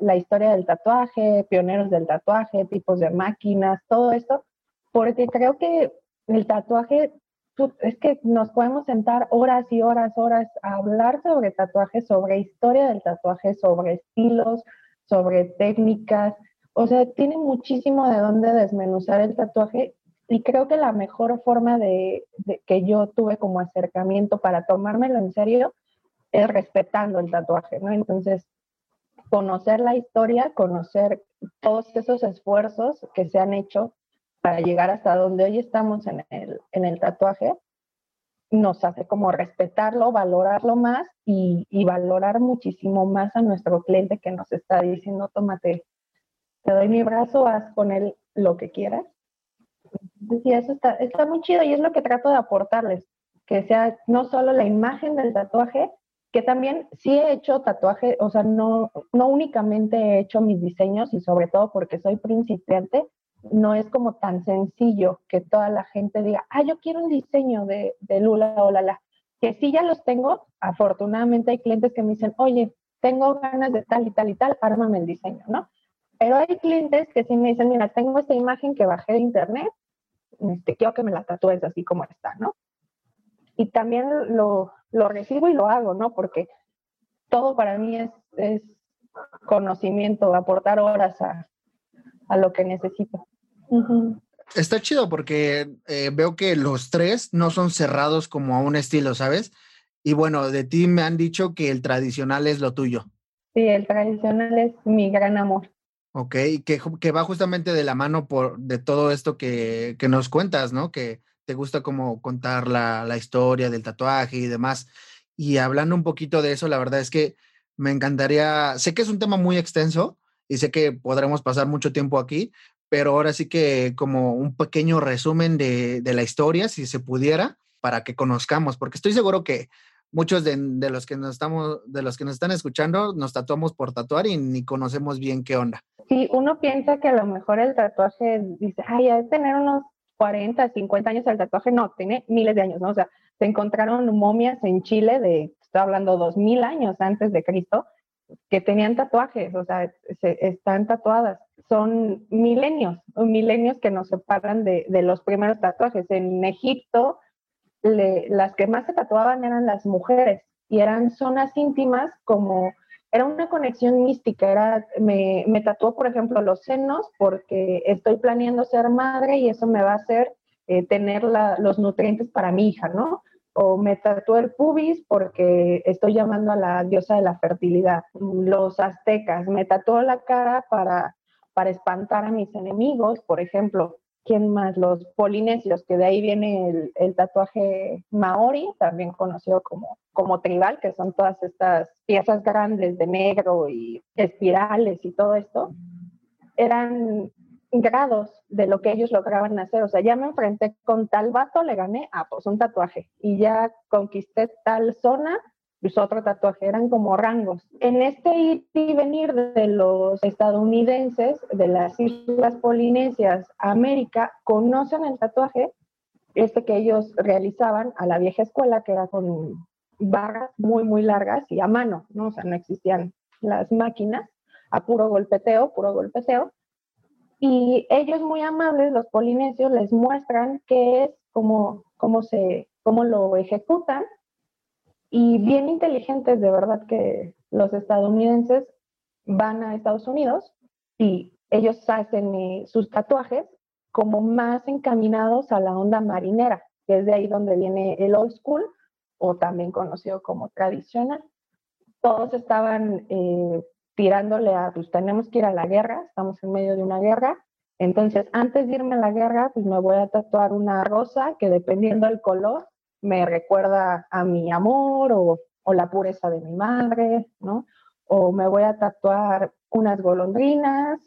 Speaker 2: La historia del tatuaje, pioneros del tatuaje, tipos de máquinas, todo esto, porque creo que el tatuaje, es que nos podemos sentar horas y horas, horas a hablar sobre tatuaje, sobre historia del tatuaje, sobre estilos, sobre técnicas. O sea, tiene muchísimo de dónde desmenuzar el tatuaje y creo que la mejor forma de, que yo tuve como acercamiento para tomármelo en serio es respetando el tatuaje, ¿no? Entonces, conocer la historia, conocer todos esos esfuerzos que se han hecho para llegar hasta donde hoy estamos en el, en el tatuaje, nos hace como respetarlo, valorarlo más y, y, valorar muchísimo más a nuestro cliente que nos está diciendo, tómate, te doy mi brazo, haz con él lo que quieras Sí, eso está, está muy chido y es lo que trato de aportarles, que sea no solo la imagen del tatuaje, que también sí he hecho tatuaje, o sea, no, no únicamente he hecho mis diseños y sobre todo porque soy principiante, no es como tan sencillo que toda la gente diga, ah, yo quiero un diseño de, de Lula o Lala. Que sí ya los tengo, afortunadamente hay clientes que me dicen, oye, tengo ganas de tal y tal y tal, ármame el diseño, ¿no? Pero hay clientes que sí me dicen, mira, tengo esta imagen que bajé de internet, este, quiero que me la tatúes así como está, ¿no? Y también lo, lo recibo y lo hago, ¿no? Porque todo para mí es, es conocimiento, aportar horas a, a lo que necesito.
Speaker 1: Está chido porque eh, veo que los tres no son cerrados como a un estilo, ¿sabes? Y bueno, de ti me han dicho que el tradicional es lo tuyo.
Speaker 2: Sí, el tradicional es mi gran amor.
Speaker 1: Ok, que, que va justamente de la mano por, de todo esto que, que nos cuentas, ¿no? Que te gusta como contar la, la historia del tatuaje y demás. Y hablando un poquito de eso, la verdad es que me encantaría, sé que es un tema muy extenso, y sé que podremos pasar mucho tiempo aquí, pero ahora sí que como un pequeño resumen de, de la historia, si se pudiera, para que conozcamos, porque estoy seguro que muchos de, de, los que nos estamos, de los que nos están escuchando, nos tatuamos por tatuar y ni conocemos bien qué onda.
Speaker 2: Sí, uno piensa que a lo mejor el tatuaje dice, ay, hay tener unos 40, 50 años el tatuaje, no, tiene miles de años, ¿no? O sea, se encontraron momias en Chile de, estoy hablando, 2000 años antes de Cristo, que tenían tatuajes, o sea, se, están tatuadas. Son milenios, milenios que nos separan de, de los primeros tatuajes. En Egipto, le, las que más se tatuaban eran las mujeres y eran zonas íntimas como, era una conexión mística, era, me, me tatuó, por ejemplo, los senos porque estoy planeando ser madre y eso me va a hacer eh, tener la, los nutrientes para mi hija, ¿no? o me tatué el pubis porque estoy llamando a la diosa de la fertilidad. Los aztecas, me tatuó la cara para, para espantar a mis enemigos, por ejemplo. ¿Quién más? Los polinesios, que de ahí viene el, tatuaje maori, también conocido como, como tribal, que son todas estas piezas grandes de negro y espirales y todo esto. Eran grados de lo que ellos lograban hacer. O sea, ya me enfrenté con tal vato, le gané, ah, pues un tatuaje. Y ya conquisté tal zona, pues otro tatuaje. Eran como rangos. En este ir y venir de los estadounidenses, de las islas polinesias a América, conocen el tatuaje, este que ellos realizaban a la vieja escuela, que era con barras muy, muy largas y a mano, ¿no? O sea, no existían las máquinas, a puro golpeteo, puro golpeteo y ellos muy amables, los polinesios, les muestran qué es, cómo, cómo, se, cómo lo ejecutan. Y bien inteligentes, de verdad que los estadounidenses van a Estados Unidos y ellos hacen eh, sus tatuajes como más encaminados a la onda marinera, que es de ahí donde viene el old school o también conocido como tradicional. Todos estaban eh, tirándole a, pues tenemos que ir a la guerra, estamos en medio de una guerra, entonces antes de irme a la guerra, pues me voy a tatuar una rosa que dependiendo del color me recuerda a mi amor o, la pureza de mi madre, ¿no? O me voy a tatuar unas golondrinas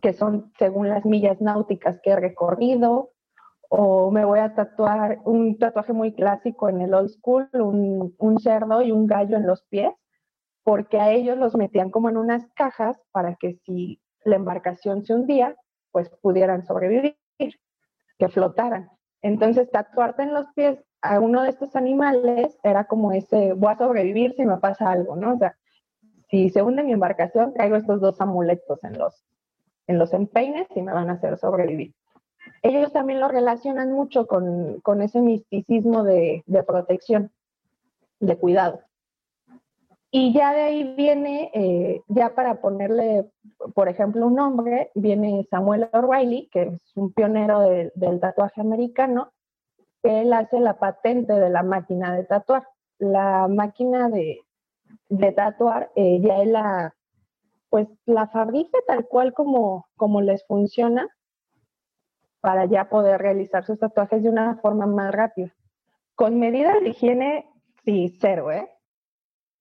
Speaker 2: que son según las millas náuticas que he recorrido, o me voy a tatuar un tatuaje muy clásico en el old school, un, un cerdo y un gallo en los pies, porque a ellos los metían como en unas cajas para que si la embarcación se hundía, pues pudieran sobrevivir, que flotaran. Entonces, tatuarte en los pies a uno de estos animales era como ese, voy a sobrevivir si me pasa algo, ¿no? O sea, si se hunde mi embarcación, traigo estos dos amuletos en los, en los empeines y me van a hacer sobrevivir. Ellos también lo relacionan mucho con, con ese misticismo de, de protección, de cuidado. Y ya de ahí viene, eh, ya para ponerle, por ejemplo, un nombre, viene Samuel O'Reilly, que es un pionero de, del tatuaje americano, él hace la patente de la máquina de tatuar. La máquina de, de tatuar, eh, ya él la, pues la fabrica tal cual como, como les funciona para ya poder realizar sus tatuajes de una forma más rápida. Con medidas de higiene, sí, cero, ¿eh?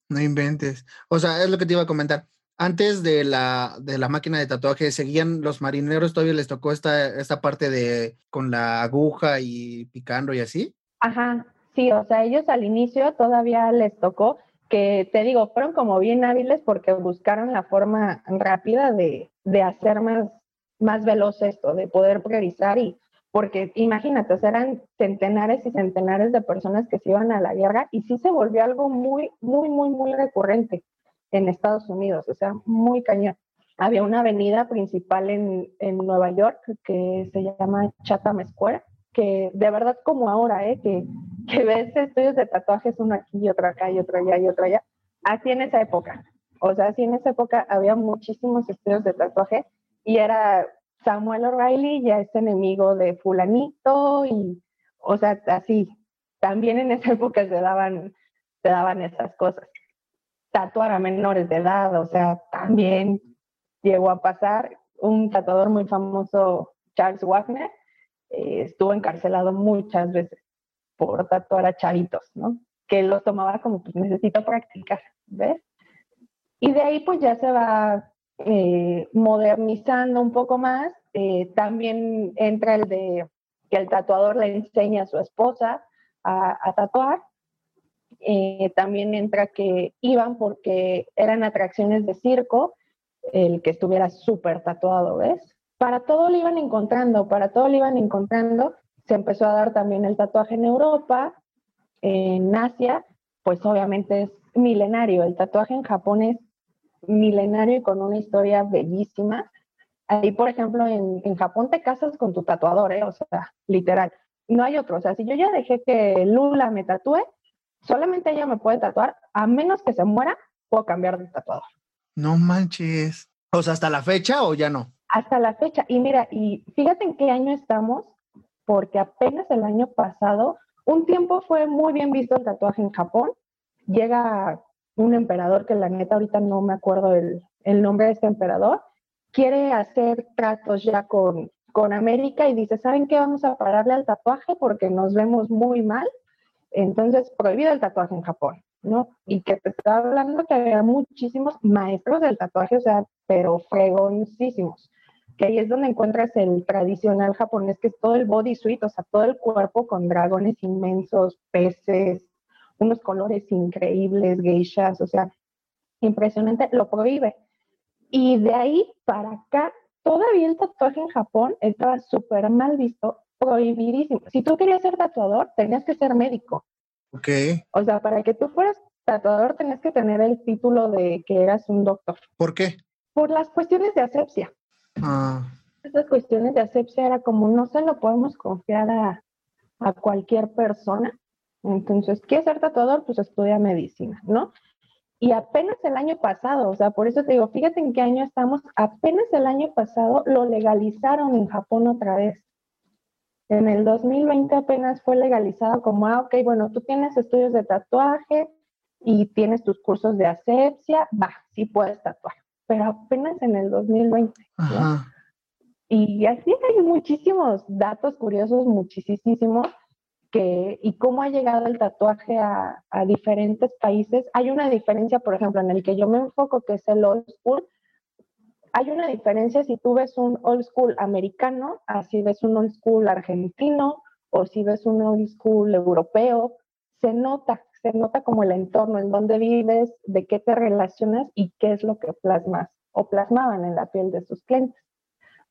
Speaker 1: No inventes. O sea, es lo que te iba a comentar. Antes de la, de la máquina de tatuaje, ¿seguían los marineros? ¿Todavía les tocó esta, esta parte de con la aguja y picando y así?
Speaker 2: Ajá, sí, o sea, ellos al inicio todavía les tocó. que te digo, fueron como bien hábiles porque buscaron la forma rápida de, de hacer más, más veloz esto, de poder priorizar y porque imagínate, eran centenares y centenares de personas que se iban a la guerra y sí se volvió algo muy, muy, muy, muy recurrente en Estados Unidos, o sea, muy cañón. Había una avenida principal en, en Nueva York que se llama Chatham Square, que de verdad como ahora, ¿eh? que, que ves estudios de tatuajes uno aquí otro acá y otro allá y otro allá, así en esa época. O sea, así en esa época había muchísimos estudios de tatuaje y era Samuel O'Reilly ya es enemigo de fulanito y, o sea, así, también en esa época se daban, se daban esas cosas. Tatuar a menores de edad, o sea, también llegó a pasar. Un tatuador muy famoso, Charles Wagner, eh, estuvo encarcelado muchas veces por tatuar a chavitos, ¿no? Que los tomaba como, pues necesito practicar, ¿ves? Y de ahí pues ya se va eh, modernizando un poco más. Eh, también entra el de que el tatuador le enseña a su esposa a, tatuar. Eh, también entra que iban porque eran atracciones de circo, el que estuviera súper tatuado, ¿ves? Para todo lo iban encontrando, para todo lo iban encontrando. Se empezó a dar también el tatuaje en Europa, en Asia, pues obviamente es milenario. El tatuaje en Japón es milenario y con una historia bellísima. Ahí, por ejemplo, en, en Japón te casas con tu tatuador, ¿eh? o sea, literal. No hay otro. O sea, si yo ya dejé que Lula me tatúe, solamente ella me puede tatuar, a menos que se muera, puedo cambiar de tatuador.
Speaker 1: No manches. O sea, hasta la fecha o ya no.
Speaker 2: Hasta la fecha. Y mira, y fíjate en qué año estamos, porque apenas el año pasado, un tiempo fue muy bien visto el tatuaje en Japón. Llega un emperador que la neta ahorita no me acuerdo el, el nombre de este emperador, quiere hacer tratos ya con, con América y dice, ¿saben qué? Vamos a pararle al tatuaje porque nos vemos muy mal. Entonces, prohibido el tatuaje en Japón, ¿no? Y que te está hablando que había muchísimos maestros del tatuaje, o sea, pero fregoncísimos. Que ahí es donde encuentras el tradicional japonés, que es todo el body suit, o sea, todo el cuerpo con dragones inmensos, peces, unos colores increíbles, geishas, o sea, impresionante, lo prohíbe. Y de ahí para acá, todavía el tatuaje en Japón estaba súper mal visto, prohibidísimo. Si tú querías ser tatuador, tenías que ser médico.
Speaker 1: Ok.
Speaker 2: O sea, para que tú fueras tatuador, tenías que tener el título de que eras un doctor.
Speaker 1: ¿Por qué?
Speaker 2: Por las cuestiones de asepsia.
Speaker 1: Ah.
Speaker 2: Esas cuestiones de asepsia era como no se lo podemos confiar a, a cualquier persona. Entonces, ¿quieres ser tatuador? Pues estudia medicina, ¿no? Y apenas el año pasado, o sea, por eso te digo, fíjate en qué año estamos, apenas el año pasado lo legalizaron en Japón otra vez. En el 2020 apenas fue legalizado como, ah, ok, bueno, tú tienes estudios de tatuaje y tienes tus cursos de asepsia, va, sí puedes tatuar, pero apenas en el 2020.
Speaker 1: Ajá.
Speaker 2: Y así hay muchísimos datos curiosos, muchísimos y cómo ha llegado el tatuaje a, diferentes países. Hay una diferencia, por ejemplo, en el que yo me enfoco, que es el old school. Hay una diferencia si tú ves un old school americano, así ves un old school argentino, o si ves un old school europeo, se nota, se nota como el entorno, en dónde vives, de qué te relacionas y qué es lo que plasmas o plasmaban en la piel de sus clientes.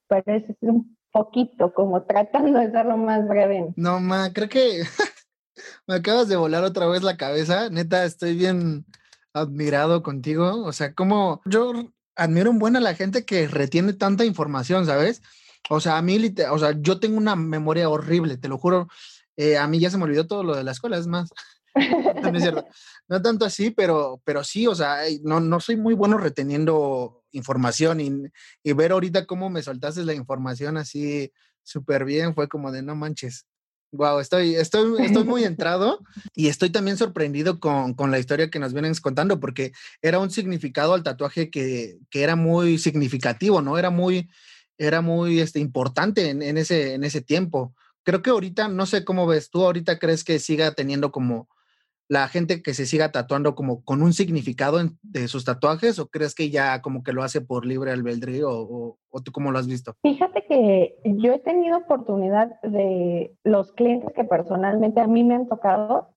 Speaker 2: Pero es un poquito, como tratando de ser lo más breve.
Speaker 1: No, ma, creo que *laughs* me acabas de volar otra vez la cabeza. Neta, estoy bien admirado contigo. O sea, como yo admiro un buen la gente que retiene tanta información, ¿sabes? O sea, a mí, o sea, yo tengo una memoria horrible, te lo juro. Eh, a mí ya se me olvidó todo lo de la escuela, es más. *laughs* no, es cierto. no tanto así, pero, pero sí, o sea, no, no soy muy bueno reteniendo información y, y, ver ahorita cómo me soltaste la información así súper bien, fue como de no manches. Wow, estoy, estoy, estoy muy *laughs* entrado y estoy también sorprendido con, con, la historia que nos vienen contando, porque era un significado al tatuaje que, que era muy significativo, ¿no? Era muy, era muy este, importante en, en, ese, en ese tiempo. Creo que ahorita, no sé cómo ves, tú ahorita crees que siga teniendo como la gente que se siga tatuando como con un significado de sus tatuajes o crees que ya como que lo hace por libre albedrío o, tú cómo lo has visto?
Speaker 2: Fíjate que yo he tenido oportunidad de los clientes que personalmente a mí me han tocado,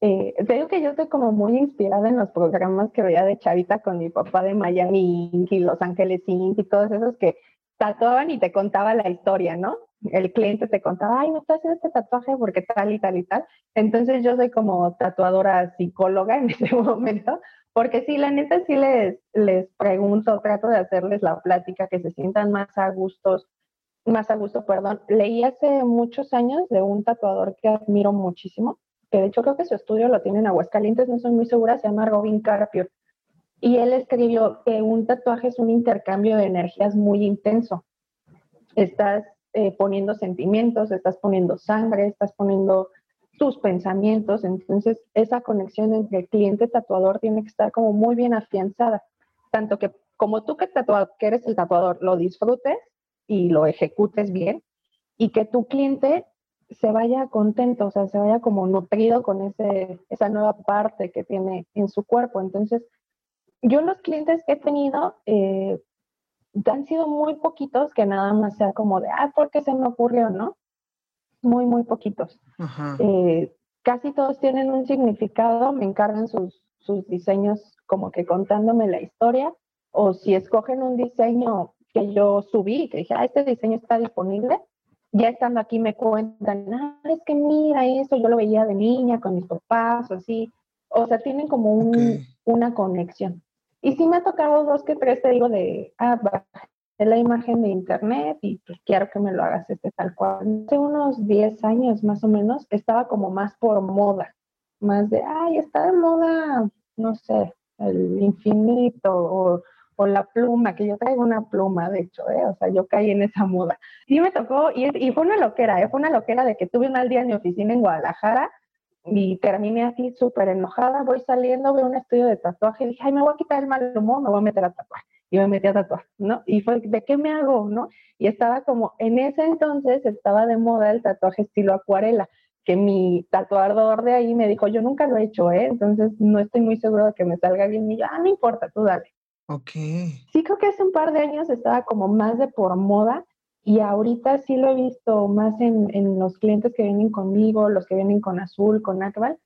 Speaker 2: eh, te digo que yo estoy como muy inspirada en los programas que veía de chavita con mi papá de Miami y Los Ángeles Inc. y todos esos que tatuaban y te contaba la historia, ¿no? El cliente te contaba, ay, me estás haciendo este tatuaje porque tal y tal y tal. Entonces yo soy como tatuadora psicóloga en *laughs* ese momento, porque sí, la neta sí les, les pregunto, trato de hacerles la plática, que se sientan más a gustos, más a gusto, perdón. Leí hace muchos años de un tatuador que admiro muchísimo, que de hecho creo que su estudio lo tiene en Aguascalientes, no soy muy segura, se llama Robin Carpio. Y él escribió que un tatuaje es un intercambio de energías muy intenso. Estás eh, poniendo sentimientos, estás poniendo sangre, estás poniendo tus pensamientos, entonces esa conexión entre cliente y tatuador tiene que estar como muy bien afianzada, tanto que como tú que, que eres el tatuador lo disfrutes y lo ejecutes bien y que tu cliente se vaya contento, o sea, se vaya como nutrido con ese, esa nueva parte que tiene en su cuerpo. Entonces, yo los clientes que he tenido eh, han sido muy poquitos que nada más sea como de, ah, ¿por qué se me ocurrió, no? Muy, muy poquitos. Eh, casi todos tienen un significado, me encargan sus, sus diseños como que contándome la historia, o si escogen un diseño que yo subí, que dije, ah, este diseño está disponible, ya estando aquí me cuentan, ah, es que mira eso, yo lo veía de niña con mis papás o así. O sea, tienen como un, una conexión. Y sí me ha tocado dos que tres, te digo, de, ah, bajé la imagen de internet y pues quiero que me lo hagas este tal cual. Hace unos 10 años más o menos estaba como más por moda, más de, ay, está de moda, no sé, el infinito o o la pluma, que yo traigo una pluma, de hecho, ¿eh? o sea, yo caí en esa moda. Y me tocó, y, y fue una loquera, ¿eh? fue una loquera de que tuve un mal día en mi oficina en Guadalajara y terminé así súper enojada, voy saliendo, veo un estudio de tatuaje y dije, ay, me voy a quitar el mal humor, me voy a meter a tatuar. Y me metí a tatuar, ¿no? Y fue, ¿de qué me hago, no? Y estaba como, en ese entonces estaba de moda el tatuaje estilo acuarela, que mi tatuador de ahí me dijo, yo nunca lo he hecho, ¿eh? Entonces no estoy muy seguro de que me salga bien. Y yo, ah, no importa, tú dale.
Speaker 1: Ok.
Speaker 2: Sí, creo que hace un par de años estaba como más de por moda y ahorita sí lo he visto más en, en los clientes que vienen conmigo, los que vienen con Azul, con Akbal,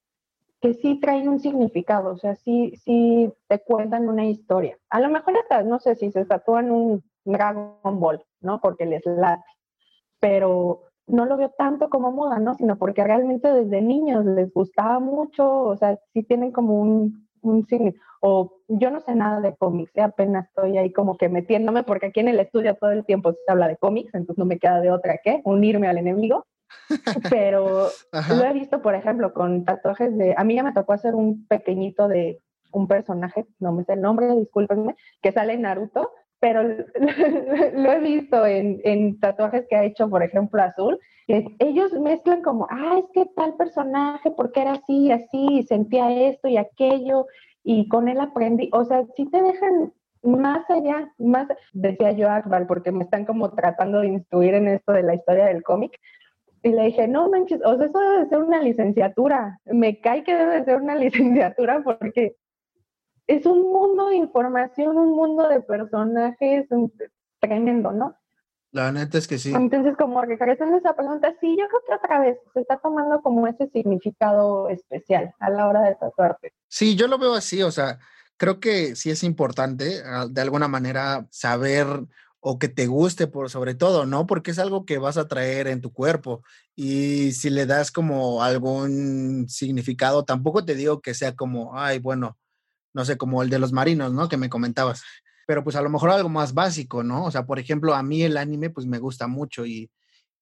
Speaker 2: que sí traen un significado, o sea, sí, sí te cuentan una historia. A lo mejor hasta, no sé, si se tatúan un Dragon Ball, ¿no? Porque les late, pero no lo veo tanto como moda, ¿no? Sino porque realmente desde niños les gustaba mucho, o sea, sí tienen como un, un significado o yo no sé nada de cómics, ¿eh? apenas estoy ahí como que metiéndome, porque aquí en el estudio todo el tiempo se habla de cómics, entonces no me queda de otra que unirme al enemigo. *laughs* Pero lo he visto, por ejemplo, con tatuajes de. A mí ya me tocó hacer un pequeñito de un personaje, no me sé el nombre, discúlpenme, que sale en Naruto, pero *laughs* lo he visto en, en, tatuajes que ha hecho, por ejemplo, Azul, ellos mezclan como, ah, es que tal personaje, porque era así, así, sentía esto y aquello, y con él aprendí, o sea, si te dejan más allá, más, decía yo Akbar, porque me están como tratando de instruir en esto de la historia del cómic, y le dije, no manches, o sea, eso debe ser una licenciatura, me cae que debe ser una *laughs* licenciatura porque es un mundo de información, un mundo de personajes tremendo, ¿no?
Speaker 1: La neta es que sí.
Speaker 2: Entonces, como regresando a esa pregunta, sí, yo creo que otra vez se está tomando como ese significado especial a la hora de tatuarte.
Speaker 1: Sí, yo lo veo así, o sea, creo que sí es importante de alguna manera saber o que te guste por sobre todo, ¿no? Porque es algo que vas a traer en tu cuerpo y si le das como algún significado, tampoco te digo que sea como, ay, bueno, no sé, como el de los marinos, ¿no? Que me comentabas pero pues a lo mejor algo más básico, ¿no? O sea, por ejemplo, a mí el anime pues me gusta mucho y,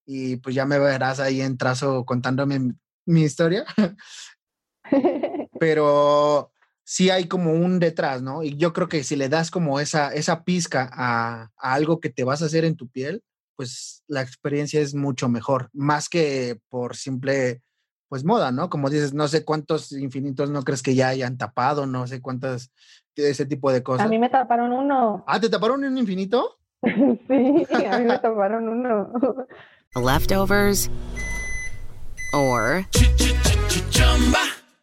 Speaker 1: y pues ya me verás ahí en trazo contándome mi, historia. *laughs* pero sí hay como un detrás, ¿no? Y yo creo que si le das como esa, esa pizca a, a, algo que te vas a hacer en tu piel, pues la experiencia es mucho mejor, más que por simple, pues moda, ¿no? Como dices, no sé cuántos infinitos no crees que ya hayan tapado, no sé cuántas ese tipo de cosas.
Speaker 2: A mí me taparon uno.
Speaker 1: Ah, ¿te taparon un infinito? *laughs*
Speaker 2: sí, a mí me taparon uno. *laughs*
Speaker 3: Leftovers or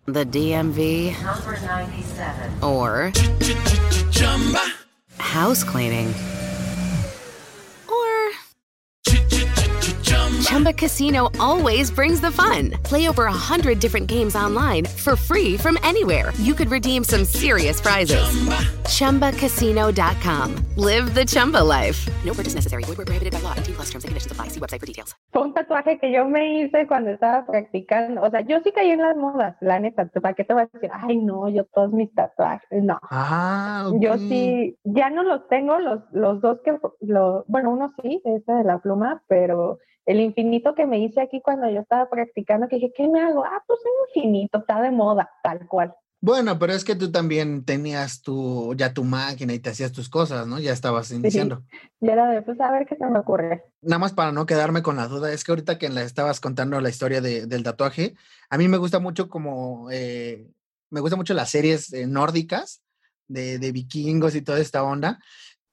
Speaker 3: the DMV number 97 or house cleaning
Speaker 4: Chumba Casino always brings the fun. Play over a hundred different games online for free from anywhere. You could redeem some serious prizes. Chumba. ChumbaCasino.com. Live the Chumba life. No purchase necessary. Void where prohibited by law. T plus terms and conditions apply. See website for details.
Speaker 2: Fue un tatuaje que yo me hice cuando estaba practicando. O sea, yo sí caí en las modas, la neta. ¿Para qué te voy a decir? Ay, no, yo todos mis tatuajes. No.
Speaker 1: Ah,
Speaker 2: Yo sí, ya no los tengo, los, los dos que, lo, bueno, uno sí, ese de la pluma, pero el infinito que me hice aquí cuando yo estaba practicando, que dije, ¿qué me hago? Ah, pues un infinito, está de moda, tal cual.
Speaker 1: Bueno, pero es que tú también tenías tu, ya tu máquina y te hacías tus cosas, ¿no? Ya estabas iniciando.
Speaker 2: Y era de, pues a ver qué se me ocurre.
Speaker 1: Nada más para no quedarme con la duda, es que ahorita que la estabas contando la historia de- del tatuaje, a mí me gusta mucho como, eh, me gusta mucho las series eh, nórdicas de, de vikingos y toda esta onda.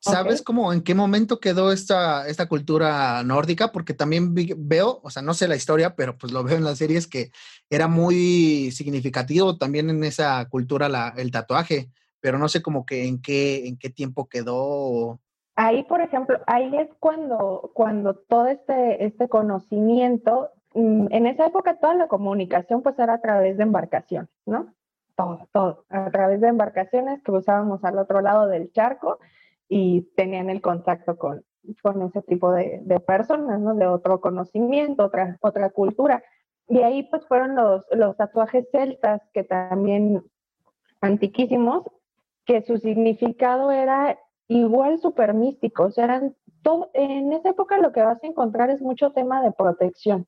Speaker 1: ¿Sabes
Speaker 2: Ok.
Speaker 1: cómo en qué momento quedó esta, esta cultura nórdica? Porque también vi- veo, o sea, no sé la historia, pero pues lo veo en las series que era muy significativo también en esa cultura la, el tatuaje, pero no sé como que en qué, en qué tiempo quedó.
Speaker 2: Ahí, por ejemplo, ahí es cuando, cuando todo este, este conocimiento, mm, en esa época toda la comunicación pues era a través de embarcaciones, ¿no? Todo, todo, a través de embarcaciones cruzábamos al otro lado del charco y tenían el contacto con, con ese tipo de, personas, ¿no? De otro conocimiento, otra, otra cultura. Y ahí pues fueron los, los tatuajes celtas que también antiquísimos, que su significado era igual súper místico, o sea, en esa época lo que vas a encontrar es mucho tema de protección,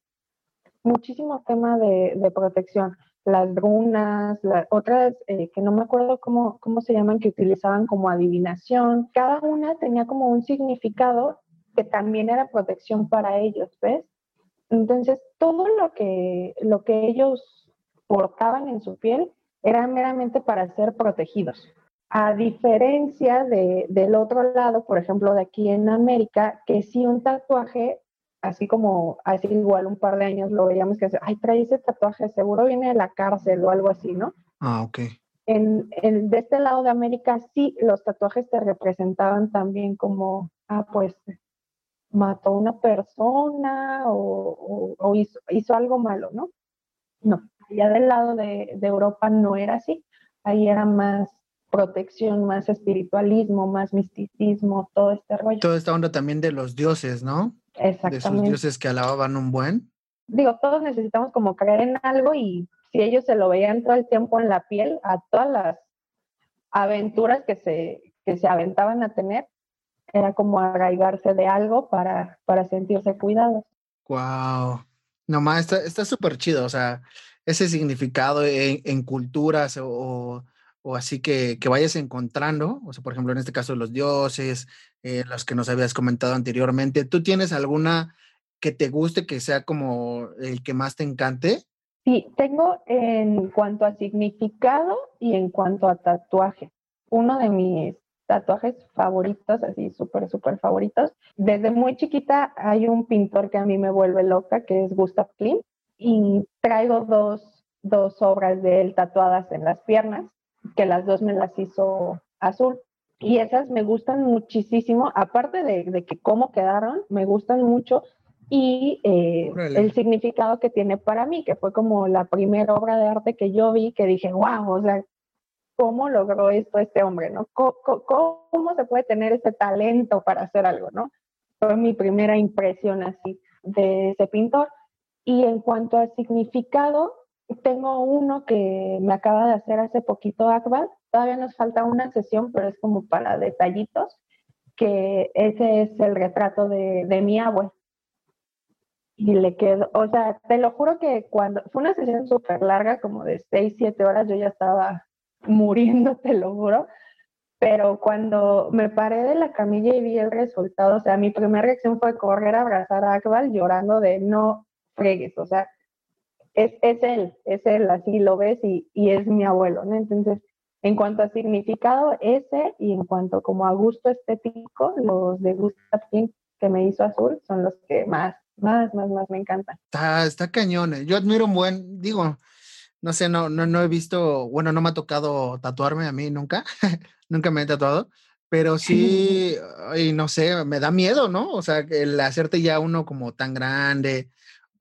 Speaker 2: muchísimo tema de, de protección. Las runas, la- otras eh, que no me acuerdo cómo, cómo se llaman, que utilizaban como adivinación. Cada una tenía como un significado que también era protección para ellos, ¿ves? Entonces, todo lo que, lo que ellos portaban en su piel era meramente para ser protegidos. A diferencia de, del otro lado, por ejemplo, de aquí en América, que sí un tatuaje, así como hace igual un par de años lo veíamos que, ay, trae ese tatuaje, seguro viene de la cárcel o algo así, ¿no?
Speaker 1: Ah, ok.
Speaker 2: En, en- de este lado de América, sí, los tatuajes te representaban también como, ah, pues mató a una persona o, o- o hizo, hizo algo malo, ¿no? No, allá del lado de, de Europa no era así, ahí era más protección, más espiritualismo, más misticismo, todo este rollo.
Speaker 1: Toda esta onda también de los dioses, ¿no? De
Speaker 2: Exactamente.
Speaker 1: dioses que alababan un buen.
Speaker 2: Digo, todos necesitamos como creer en algo y si ellos se lo veían todo el tiempo en la piel, a todas las aventuras que se, que se aventaban a tener, era como arraigarse de algo para, para sentirse cuidados.
Speaker 1: Wow. Nomás está está súper chido, o sea, ese significado en, en culturas o, o- o así que, que vayas encontrando, o sea, por ejemplo, en este caso los dioses, eh, los que nos habías comentado anteriormente, ¿tú tienes alguna que te guste, que sea como el que más te encante?
Speaker 2: Sí, tengo en cuanto a significado y en cuanto a tatuaje. Uno de mis tatuajes favoritos, así súper, súper favoritos. Desde muy chiquita hay un pintor que a mí me vuelve loca, que es Gustav Klimt, y traigo dos, dos obras de él tatuadas en las piernas, que las dos me las hizo azul. Y esas me gustan muchísimo, aparte de, de que cómo quedaron, me gustan mucho y eh, el significado que tiene para mí, que fue como la primera obra de arte que yo vi, que dije, wow, o sea, ¿cómo logró esto este hombre, no? ¿Cómo, cómo, cómo se puede tener ese talento para hacer algo, no? Fue mi primera impresión así de ese pintor. Y en cuanto al significado, tengo uno que me acaba de hacer hace poquito Akbar. Todavía nos falta una sesión, pero es como para detallitos, que ese es el retrato de, de mi abuelo. Y le quedó, o sea, te lo juro que cuando fue una sesión súper larga, como de 6, 7 horas, yo ya estaba *laughs* muriendo, te lo juro. Pero cuando me paré de la camilla y vi el resultado, o sea, mi primera reacción fue correr a abrazar a Akbar llorando de no fregues, o sea, es, es él, es él, así lo ves y, y es mi abuelo, ¿no? Entonces, en cuanto a significado, ese y en cuanto como a gusto estético, los de Gustav Klimt que me hizo azul son los que más, más, más, más me encantan.
Speaker 1: Está, está cañón. eh. Yo admiro un buen, digo, no sé, no, no, no he visto, bueno, no me ha tocado tatuarme a mí nunca, *laughs* nunca me he tatuado, pero sí, *laughs* ay, no sé, me da miedo, ¿no? O sea, el hacerte ya uno como tan grande,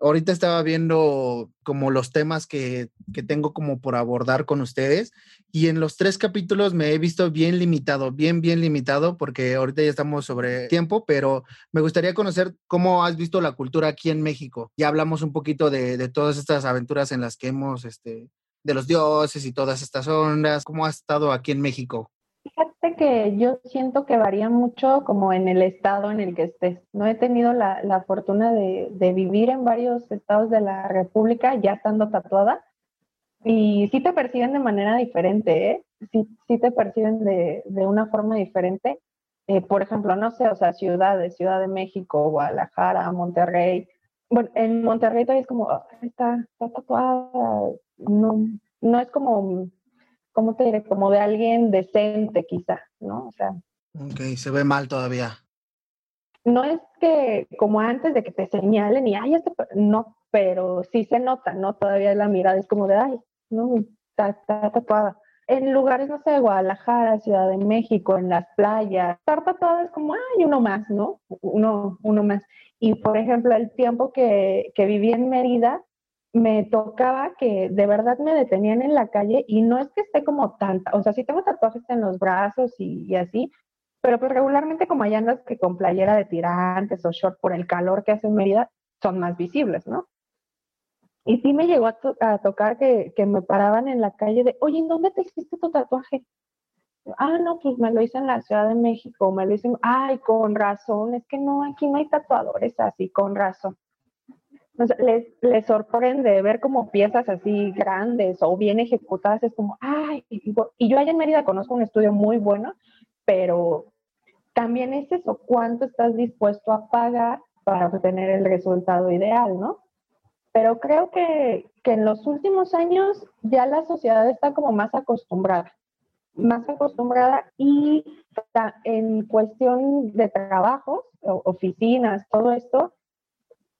Speaker 1: ahorita estaba viendo como los temas que, que, tengo como por abordar con ustedes y en los tres capítulos me he visto bien limitado, bien, bien limitado porque ahorita ya estamos sobre tiempo, pero me gustaría conocer cómo has visto la cultura aquí en México. Ya hablamos un poquito de, de todas estas aventuras en las que hemos, este, de los dioses y todas estas ondas. ¿Cómo has estado aquí en México?
Speaker 2: Fíjate que yo siento que varía mucho como en el estado en el que estés. No he tenido la, la fortuna de, de, vivir en varios estados de la República ya estando tatuada y sí te perciben de manera diferente, ¿eh? Sí, sí te perciben de, de una forma diferente. Eh, por ejemplo, no sé, o sea, ciudades, Ciudad de México, Guadalajara, Monterrey. Bueno, en Monterrey todavía es como, oh, está, está tatuada, no, no es como ¿cómo te diré? Como de alguien decente quizá, ¿no? O sea.
Speaker 1: Ok, se ve mal todavía.
Speaker 2: No es que como antes de que te señalen y, ay, este, no, pero sí se nota, ¿no? Todavía la mirada es como de, ay, no, está, está tatuada. En lugares, no sé, Guadalajara, Ciudad de México, en las playas, estar tatuada es como, ay, uno más, ¿no? Uno, uno más. Y por ejemplo, el tiempo que, que viví en Mérida, me tocaba que de verdad me detenían en la calle y no es que esté como tanta, o sea, sí tengo tatuajes en los brazos y, así, pero pues regularmente como hay andas que con playera de tirantes o short por el calor que hace en Mérida, son más visibles, ¿no? Y sí me llegó a, tocar que, que, me paraban en la calle de, oye, ¿en dónde te hiciste tu tatuaje? Ah, no, pues me lo hice en la Ciudad de México, me lo hice, ay, con razón, es que no, aquí no hay tatuadores así, con razón les, les, sorprende ver como piezas así grandes o bien ejecutadas, es como, ay, y, yo allá en Mérida conozco un estudio muy bueno, pero también es eso, cuánto estás dispuesto a pagar para obtener el resultado ideal, ¿no? Pero creo que, que en los últimos años ya la sociedad está como más acostumbrada, más acostumbrada y en cuestión de trabajos, oficinas, todo esto,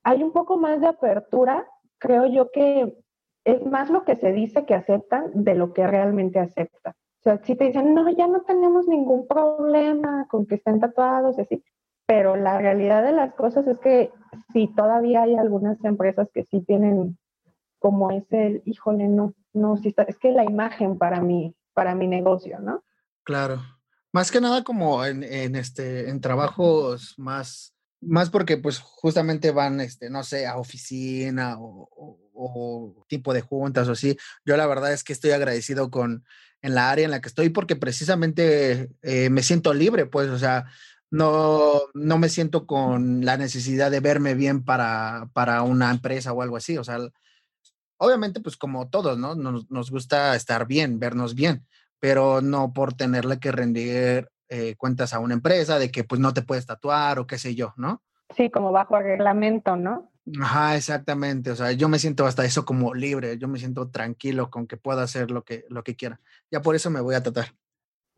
Speaker 2: hay un poco más de apertura, creo yo que es más lo que se dice que aceptan de lo que realmente aceptan. O sea, si te dicen, no, ya no tenemos ningún problema con que estén tatuados, así, pero la realidad de las cosas es que sí, todavía hay algunas empresas que sí tienen como ese, híjole, no, no, sí está, es que la imagen para mí, para mi negocio, ¿no?
Speaker 1: Claro. Más que nada como en, en este, en trabajos más más porque pues justamente van, este, no sé, a oficina o, tipo de juntas o así. Yo la verdad es que estoy agradecido con en la área en la que estoy porque precisamente eh, me siento libre, pues, o sea, no, no me siento con la necesidad de verme bien para, para una empresa o algo así. O sea, obviamente, pues como todos, ¿no? Nos, nos gusta estar bien, vernos bien, pero no por tenerle que rendir eh, cuentas a una empresa de que pues no te puedes tatuar o qué sé yo, ¿no?
Speaker 2: Sí, como bajo reglamento, ¿no?
Speaker 1: Ajá, exactamente. O sea, yo me siento hasta eso como libre, yo me siento tranquilo con que pueda hacer lo que, lo que quiera. Ya por eso me voy a tatuar.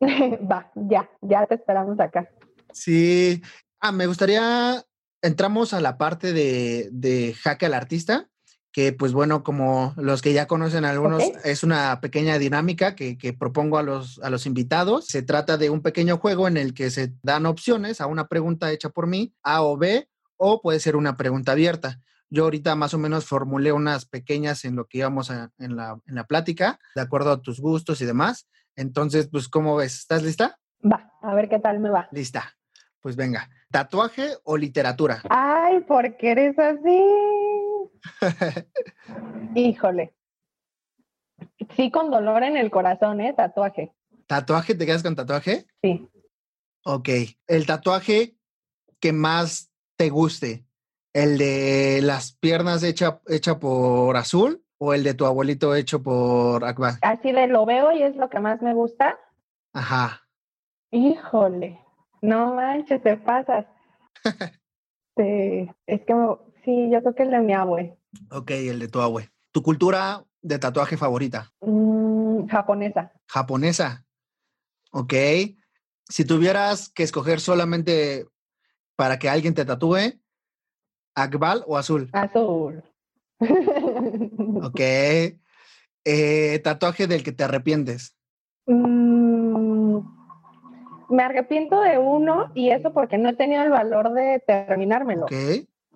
Speaker 1: *laughs*
Speaker 2: Va, ya, ya te esperamos acá.
Speaker 1: Sí. Ah, me gustaría, entramos a la parte de, de jaque al artista que pues bueno, como los que ya conocen algunos, es una pequeña dinámica que, que, propongo a los, a los invitados. Se trata de un pequeño juego en el que se dan opciones a una pregunta hecha por mí, A o B, o puede ser una pregunta abierta. Yo ahorita más o menos formulé unas pequeñas en lo que íbamos a, en, la, en la plática, de acuerdo a tus gustos y demás. Entonces, pues, ¿cómo ves? ¿Estás lista?
Speaker 2: Va, a ver qué tal me va.
Speaker 1: Lista. Pues venga, ¿tatuaje o literatura?
Speaker 2: Ay, ¿por qué eres así? *laughs* Híjole. Sí, con dolor en el corazón, ¿eh? Tatuaje.
Speaker 1: ¿Tatuaje? ¿Te quedas con tatuaje?
Speaker 2: Sí.
Speaker 1: Ok. El tatuaje que más te guste, ¿el de las piernas hecha, hecha por azul o el de tu abuelito hecho por Akbar?
Speaker 2: Así de lo veo y es lo que más me gusta.
Speaker 1: Ajá.
Speaker 2: Híjole. No manches, te pasas. *laughs* es que Sí, yo creo que el de mi abue.
Speaker 1: Ok, el de tu abue. ¿Tu cultura de tatuaje favorita?
Speaker 2: Mm, japonesa.
Speaker 1: Japonesa. Ok. Si tuvieras que escoger solamente para que alguien te tatúe, ¿Akbal o azul?
Speaker 2: Azul.
Speaker 1: ok. *laughs* Eh, tatuaje del que te arrepientes.
Speaker 2: Mm, me arrepiento de uno y eso porque no he tenido el valor de terminármelo.
Speaker 1: Ok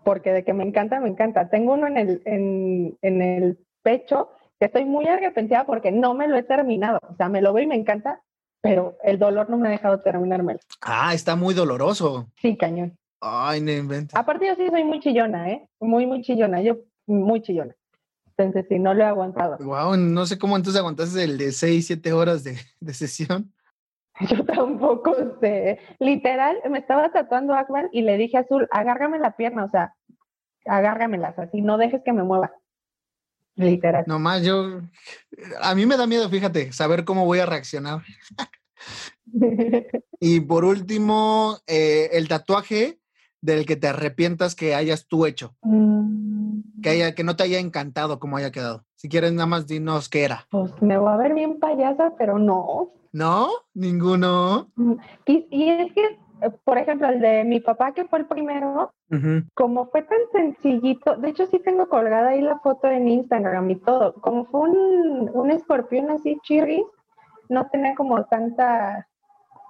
Speaker 2: porque de que me encanta, me encanta. Tengo uno en el, en, en el pecho que estoy muy arrepentida porque no me lo he terminado. O sea, me lo veo y me encanta, pero el dolor no me ha dejado terminármelo.
Speaker 1: Ah, está muy doloroso.
Speaker 2: Sí, cañón.
Speaker 1: Ay, no inventes.
Speaker 2: Aparte yo sí soy muy chillona, ¿eh? Muy, muy chillona. Yo muy chillona. Entonces sí, no lo he aguantado.
Speaker 1: Wow, no sé cómo entonces aguantaste el de 6, 7 horas de, de sesión. *laughs*
Speaker 2: Yo tampoco sé. Literal, me estaba tatuando Akbar y le dije a Azul, agárrame la pierna, o sea, agárramelas así, no dejes que me mueva. Literal.
Speaker 1: Nomás yo, a mí me da miedo, fíjate, saber cómo voy a reaccionar. *laughs* y por último, eh, el tatuaje del que te arrepientas que hayas tú hecho.
Speaker 2: Mm,
Speaker 1: Que, haya, que no te haya encantado cómo haya quedado. Si quieres, nada más dinos qué era.
Speaker 2: pues me voy a ver bien payasa, pero no.
Speaker 1: ¿No? Ninguno.
Speaker 2: Y, y es que, eh, por ejemplo, el de mi papá, que fue el primero, como fue tan sencillito, de hecho sí tengo colgada ahí la foto en Instagram y todo, como fue un, un escorpión así chirris, no tenía como tanta...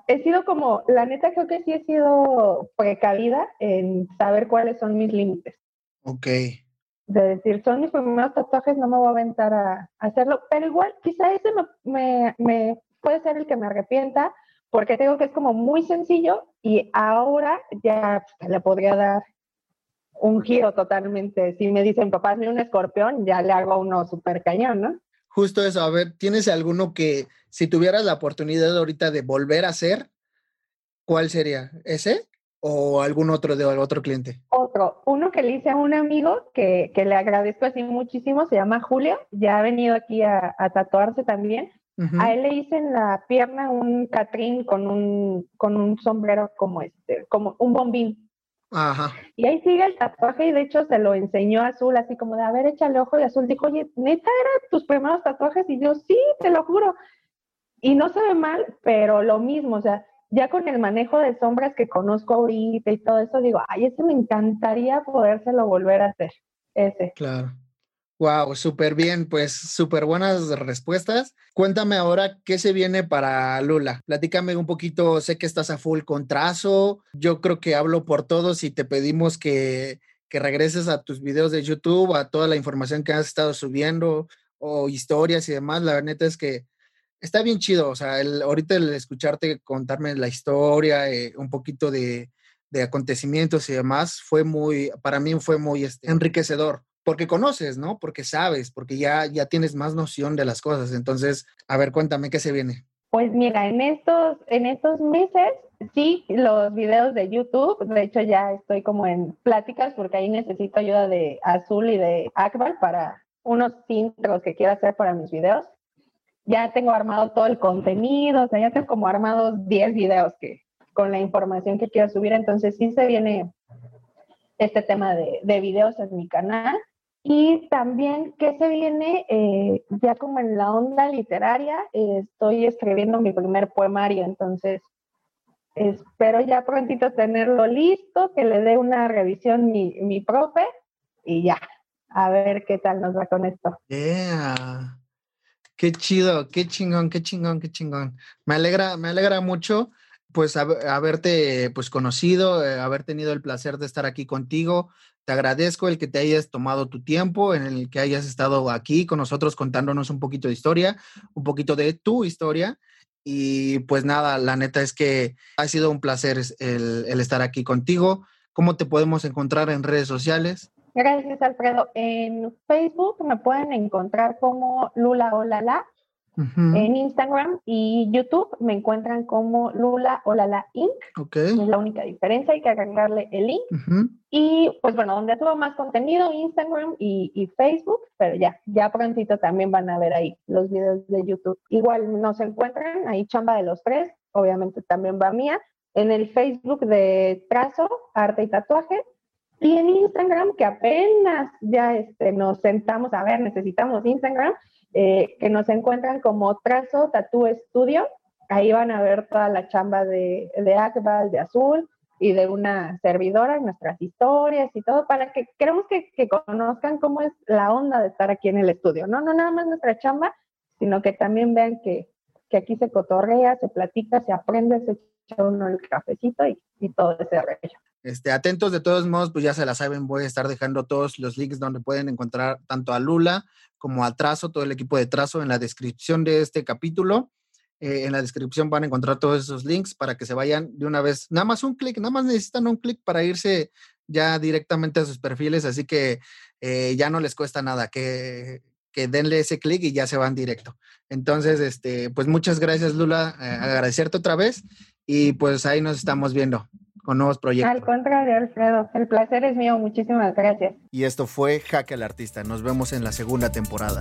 Speaker 2: He sido como, la neta creo que sí he sido precavida en saber cuáles son mis límites.
Speaker 1: Ok.
Speaker 2: De decir, son mis primeros tatuajes, no me voy a aventar a, a hacerlo, pero igual quizá ese me, me, me puede ser el que me arrepienta, porque tengo que es como muy sencillo y ahora ya le podría dar un giro totalmente. Si me dicen, papá, hazme un escorpión, ya le hago uno súper cañón, ¿no?
Speaker 1: Justo eso, a ver, ¿tienes alguno que si tuvieras la oportunidad ahorita de volver a hacer, cuál sería? ¿Ese o algún otro de otro cliente?
Speaker 2: Otro, uno que le hice a un amigo que, que le agradezco así muchísimo, se llama Julio, ya ha venido aquí a, a tatuarse también. A él le hice en la pierna un catrín con un, con un sombrero como este, como un bombín.
Speaker 1: Ajá.
Speaker 2: Y ahí sigue el tatuaje y de hecho se lo enseñó a Azul, así como de, a ver, échale ojo. Y Azul dijo, oye, ¿neta eran tus primeros tatuajes? Y yo, sí, te lo juro. Y no se ve mal, pero lo mismo, o sea, ya con el manejo de sombras que conozco ahorita y todo eso, digo, ay, ese me encantaría podérselo volver a hacer, ese.
Speaker 1: Claro. Wow, súper bien, pues súper buenas respuestas. Cuéntame ahora qué se viene para Lula. Platícame un poquito, sé que estás a full con trazo. Yo creo que hablo por todos y te pedimos que, que regreses a tus videos de YouTube, a toda la información que has estado subiendo o historias y demás. La neta es que está bien chido. O sea, el, ahorita el escucharte contarme la historia, eh, un poquito de, de acontecimientos y demás, fue muy, para mí fue muy este, enriquecedor porque conoces, ¿no? Porque sabes, porque ya, ya tienes más noción de las cosas. Entonces, a ver, cuéntame qué se viene.
Speaker 2: Pues mira, en estos, en estos meses, sí, los videos de YouTube, de hecho ya estoy como en pláticas porque ahí necesito ayuda de Azul y de Akbar para unos intros que quiero hacer para mis videos. Ya tengo armado todo el contenido, o sea, ya tengo como armados 10 videos que, con la información que quiero subir, entonces sí se viene este tema de, de videos en mi canal. Y también, ¿qué se viene? Eh, ya como en la onda literaria, eh, estoy escribiendo mi primer poemario, entonces espero ya prontito tenerlo listo, que le dé una revisión mi, mi profe y ya, a ver qué tal nos va con esto.
Speaker 1: Yeah. Qué chido, qué chingón, qué chingón, qué chingón. Me alegra, me alegra mucho pues hab- haberte pues conocido, eh, haber tenido el placer de estar aquí contigo. Te agradezco el que te hayas tomado tu tiempo, en el que hayas estado aquí con nosotros contándonos un poquito de historia, un poquito de tu historia. Y pues nada, la neta es que ha sido un placer el estar aquí contigo. ¿Cómo te podemos encontrar en redes sociales?
Speaker 2: Gracias, Alfredo. En Facebook me pueden encontrar como Lula Olala.
Speaker 1: Ujú,
Speaker 2: En Instagram y YouTube me encuentran como Lula Olala Inc.
Speaker 1: Ok.
Speaker 2: Es la única diferencia, hay que agregarle el link.
Speaker 1: ujú.
Speaker 2: Y pues bueno, donde subo más contenido, Instagram y, y Facebook, pero ya, ya prontito también van a ver ahí los videos de YouTube. Igual nos encuentran ahí chamba de los tres, obviamente también va mía, en el Facebook de Trazo, Arte y Tatuaje, y en Instagram, que apenas ya este, nos sentamos a ver, necesitamos Instagram, eh, que nos encuentran como Trazo Tattoo Studio. Ahí van a ver toda la chamba de, de Akbal, de Azul y de una servidora, nuestras historias y todo, para que queremos que, que conozcan cómo es la onda de estar aquí en el estudio. No, no nada más nuestra chamba, sino que también vean que, que aquí se cotorrea, se platica, se aprende, se echa uno el cafecito y, y todo ese rollo.
Speaker 1: Este, atentos de todos modos, pues ya se la saben, voy a estar dejando todos los links donde pueden encontrar tanto a Lula como a Trazo, todo el equipo de Trazo en la descripción de este capítulo. Eh, en la descripción van a encontrar todos esos links para que se vayan de una vez. Nada más un clic, nada más necesitan un clic para irse ya directamente a sus perfiles, así que eh, ya no les cuesta nada, que, que denle ese clic y ya se van directo. Entonces, este, pues muchas gracias Lula, eh, agradecerte otra vez y pues ahí nos estamos viendo con nuevos proyectos.
Speaker 2: Al contrario, Alfredo, el placer es mío, muchísimas gracias.
Speaker 1: Y esto fue Jaque al Artista, nos vemos en la segunda temporada.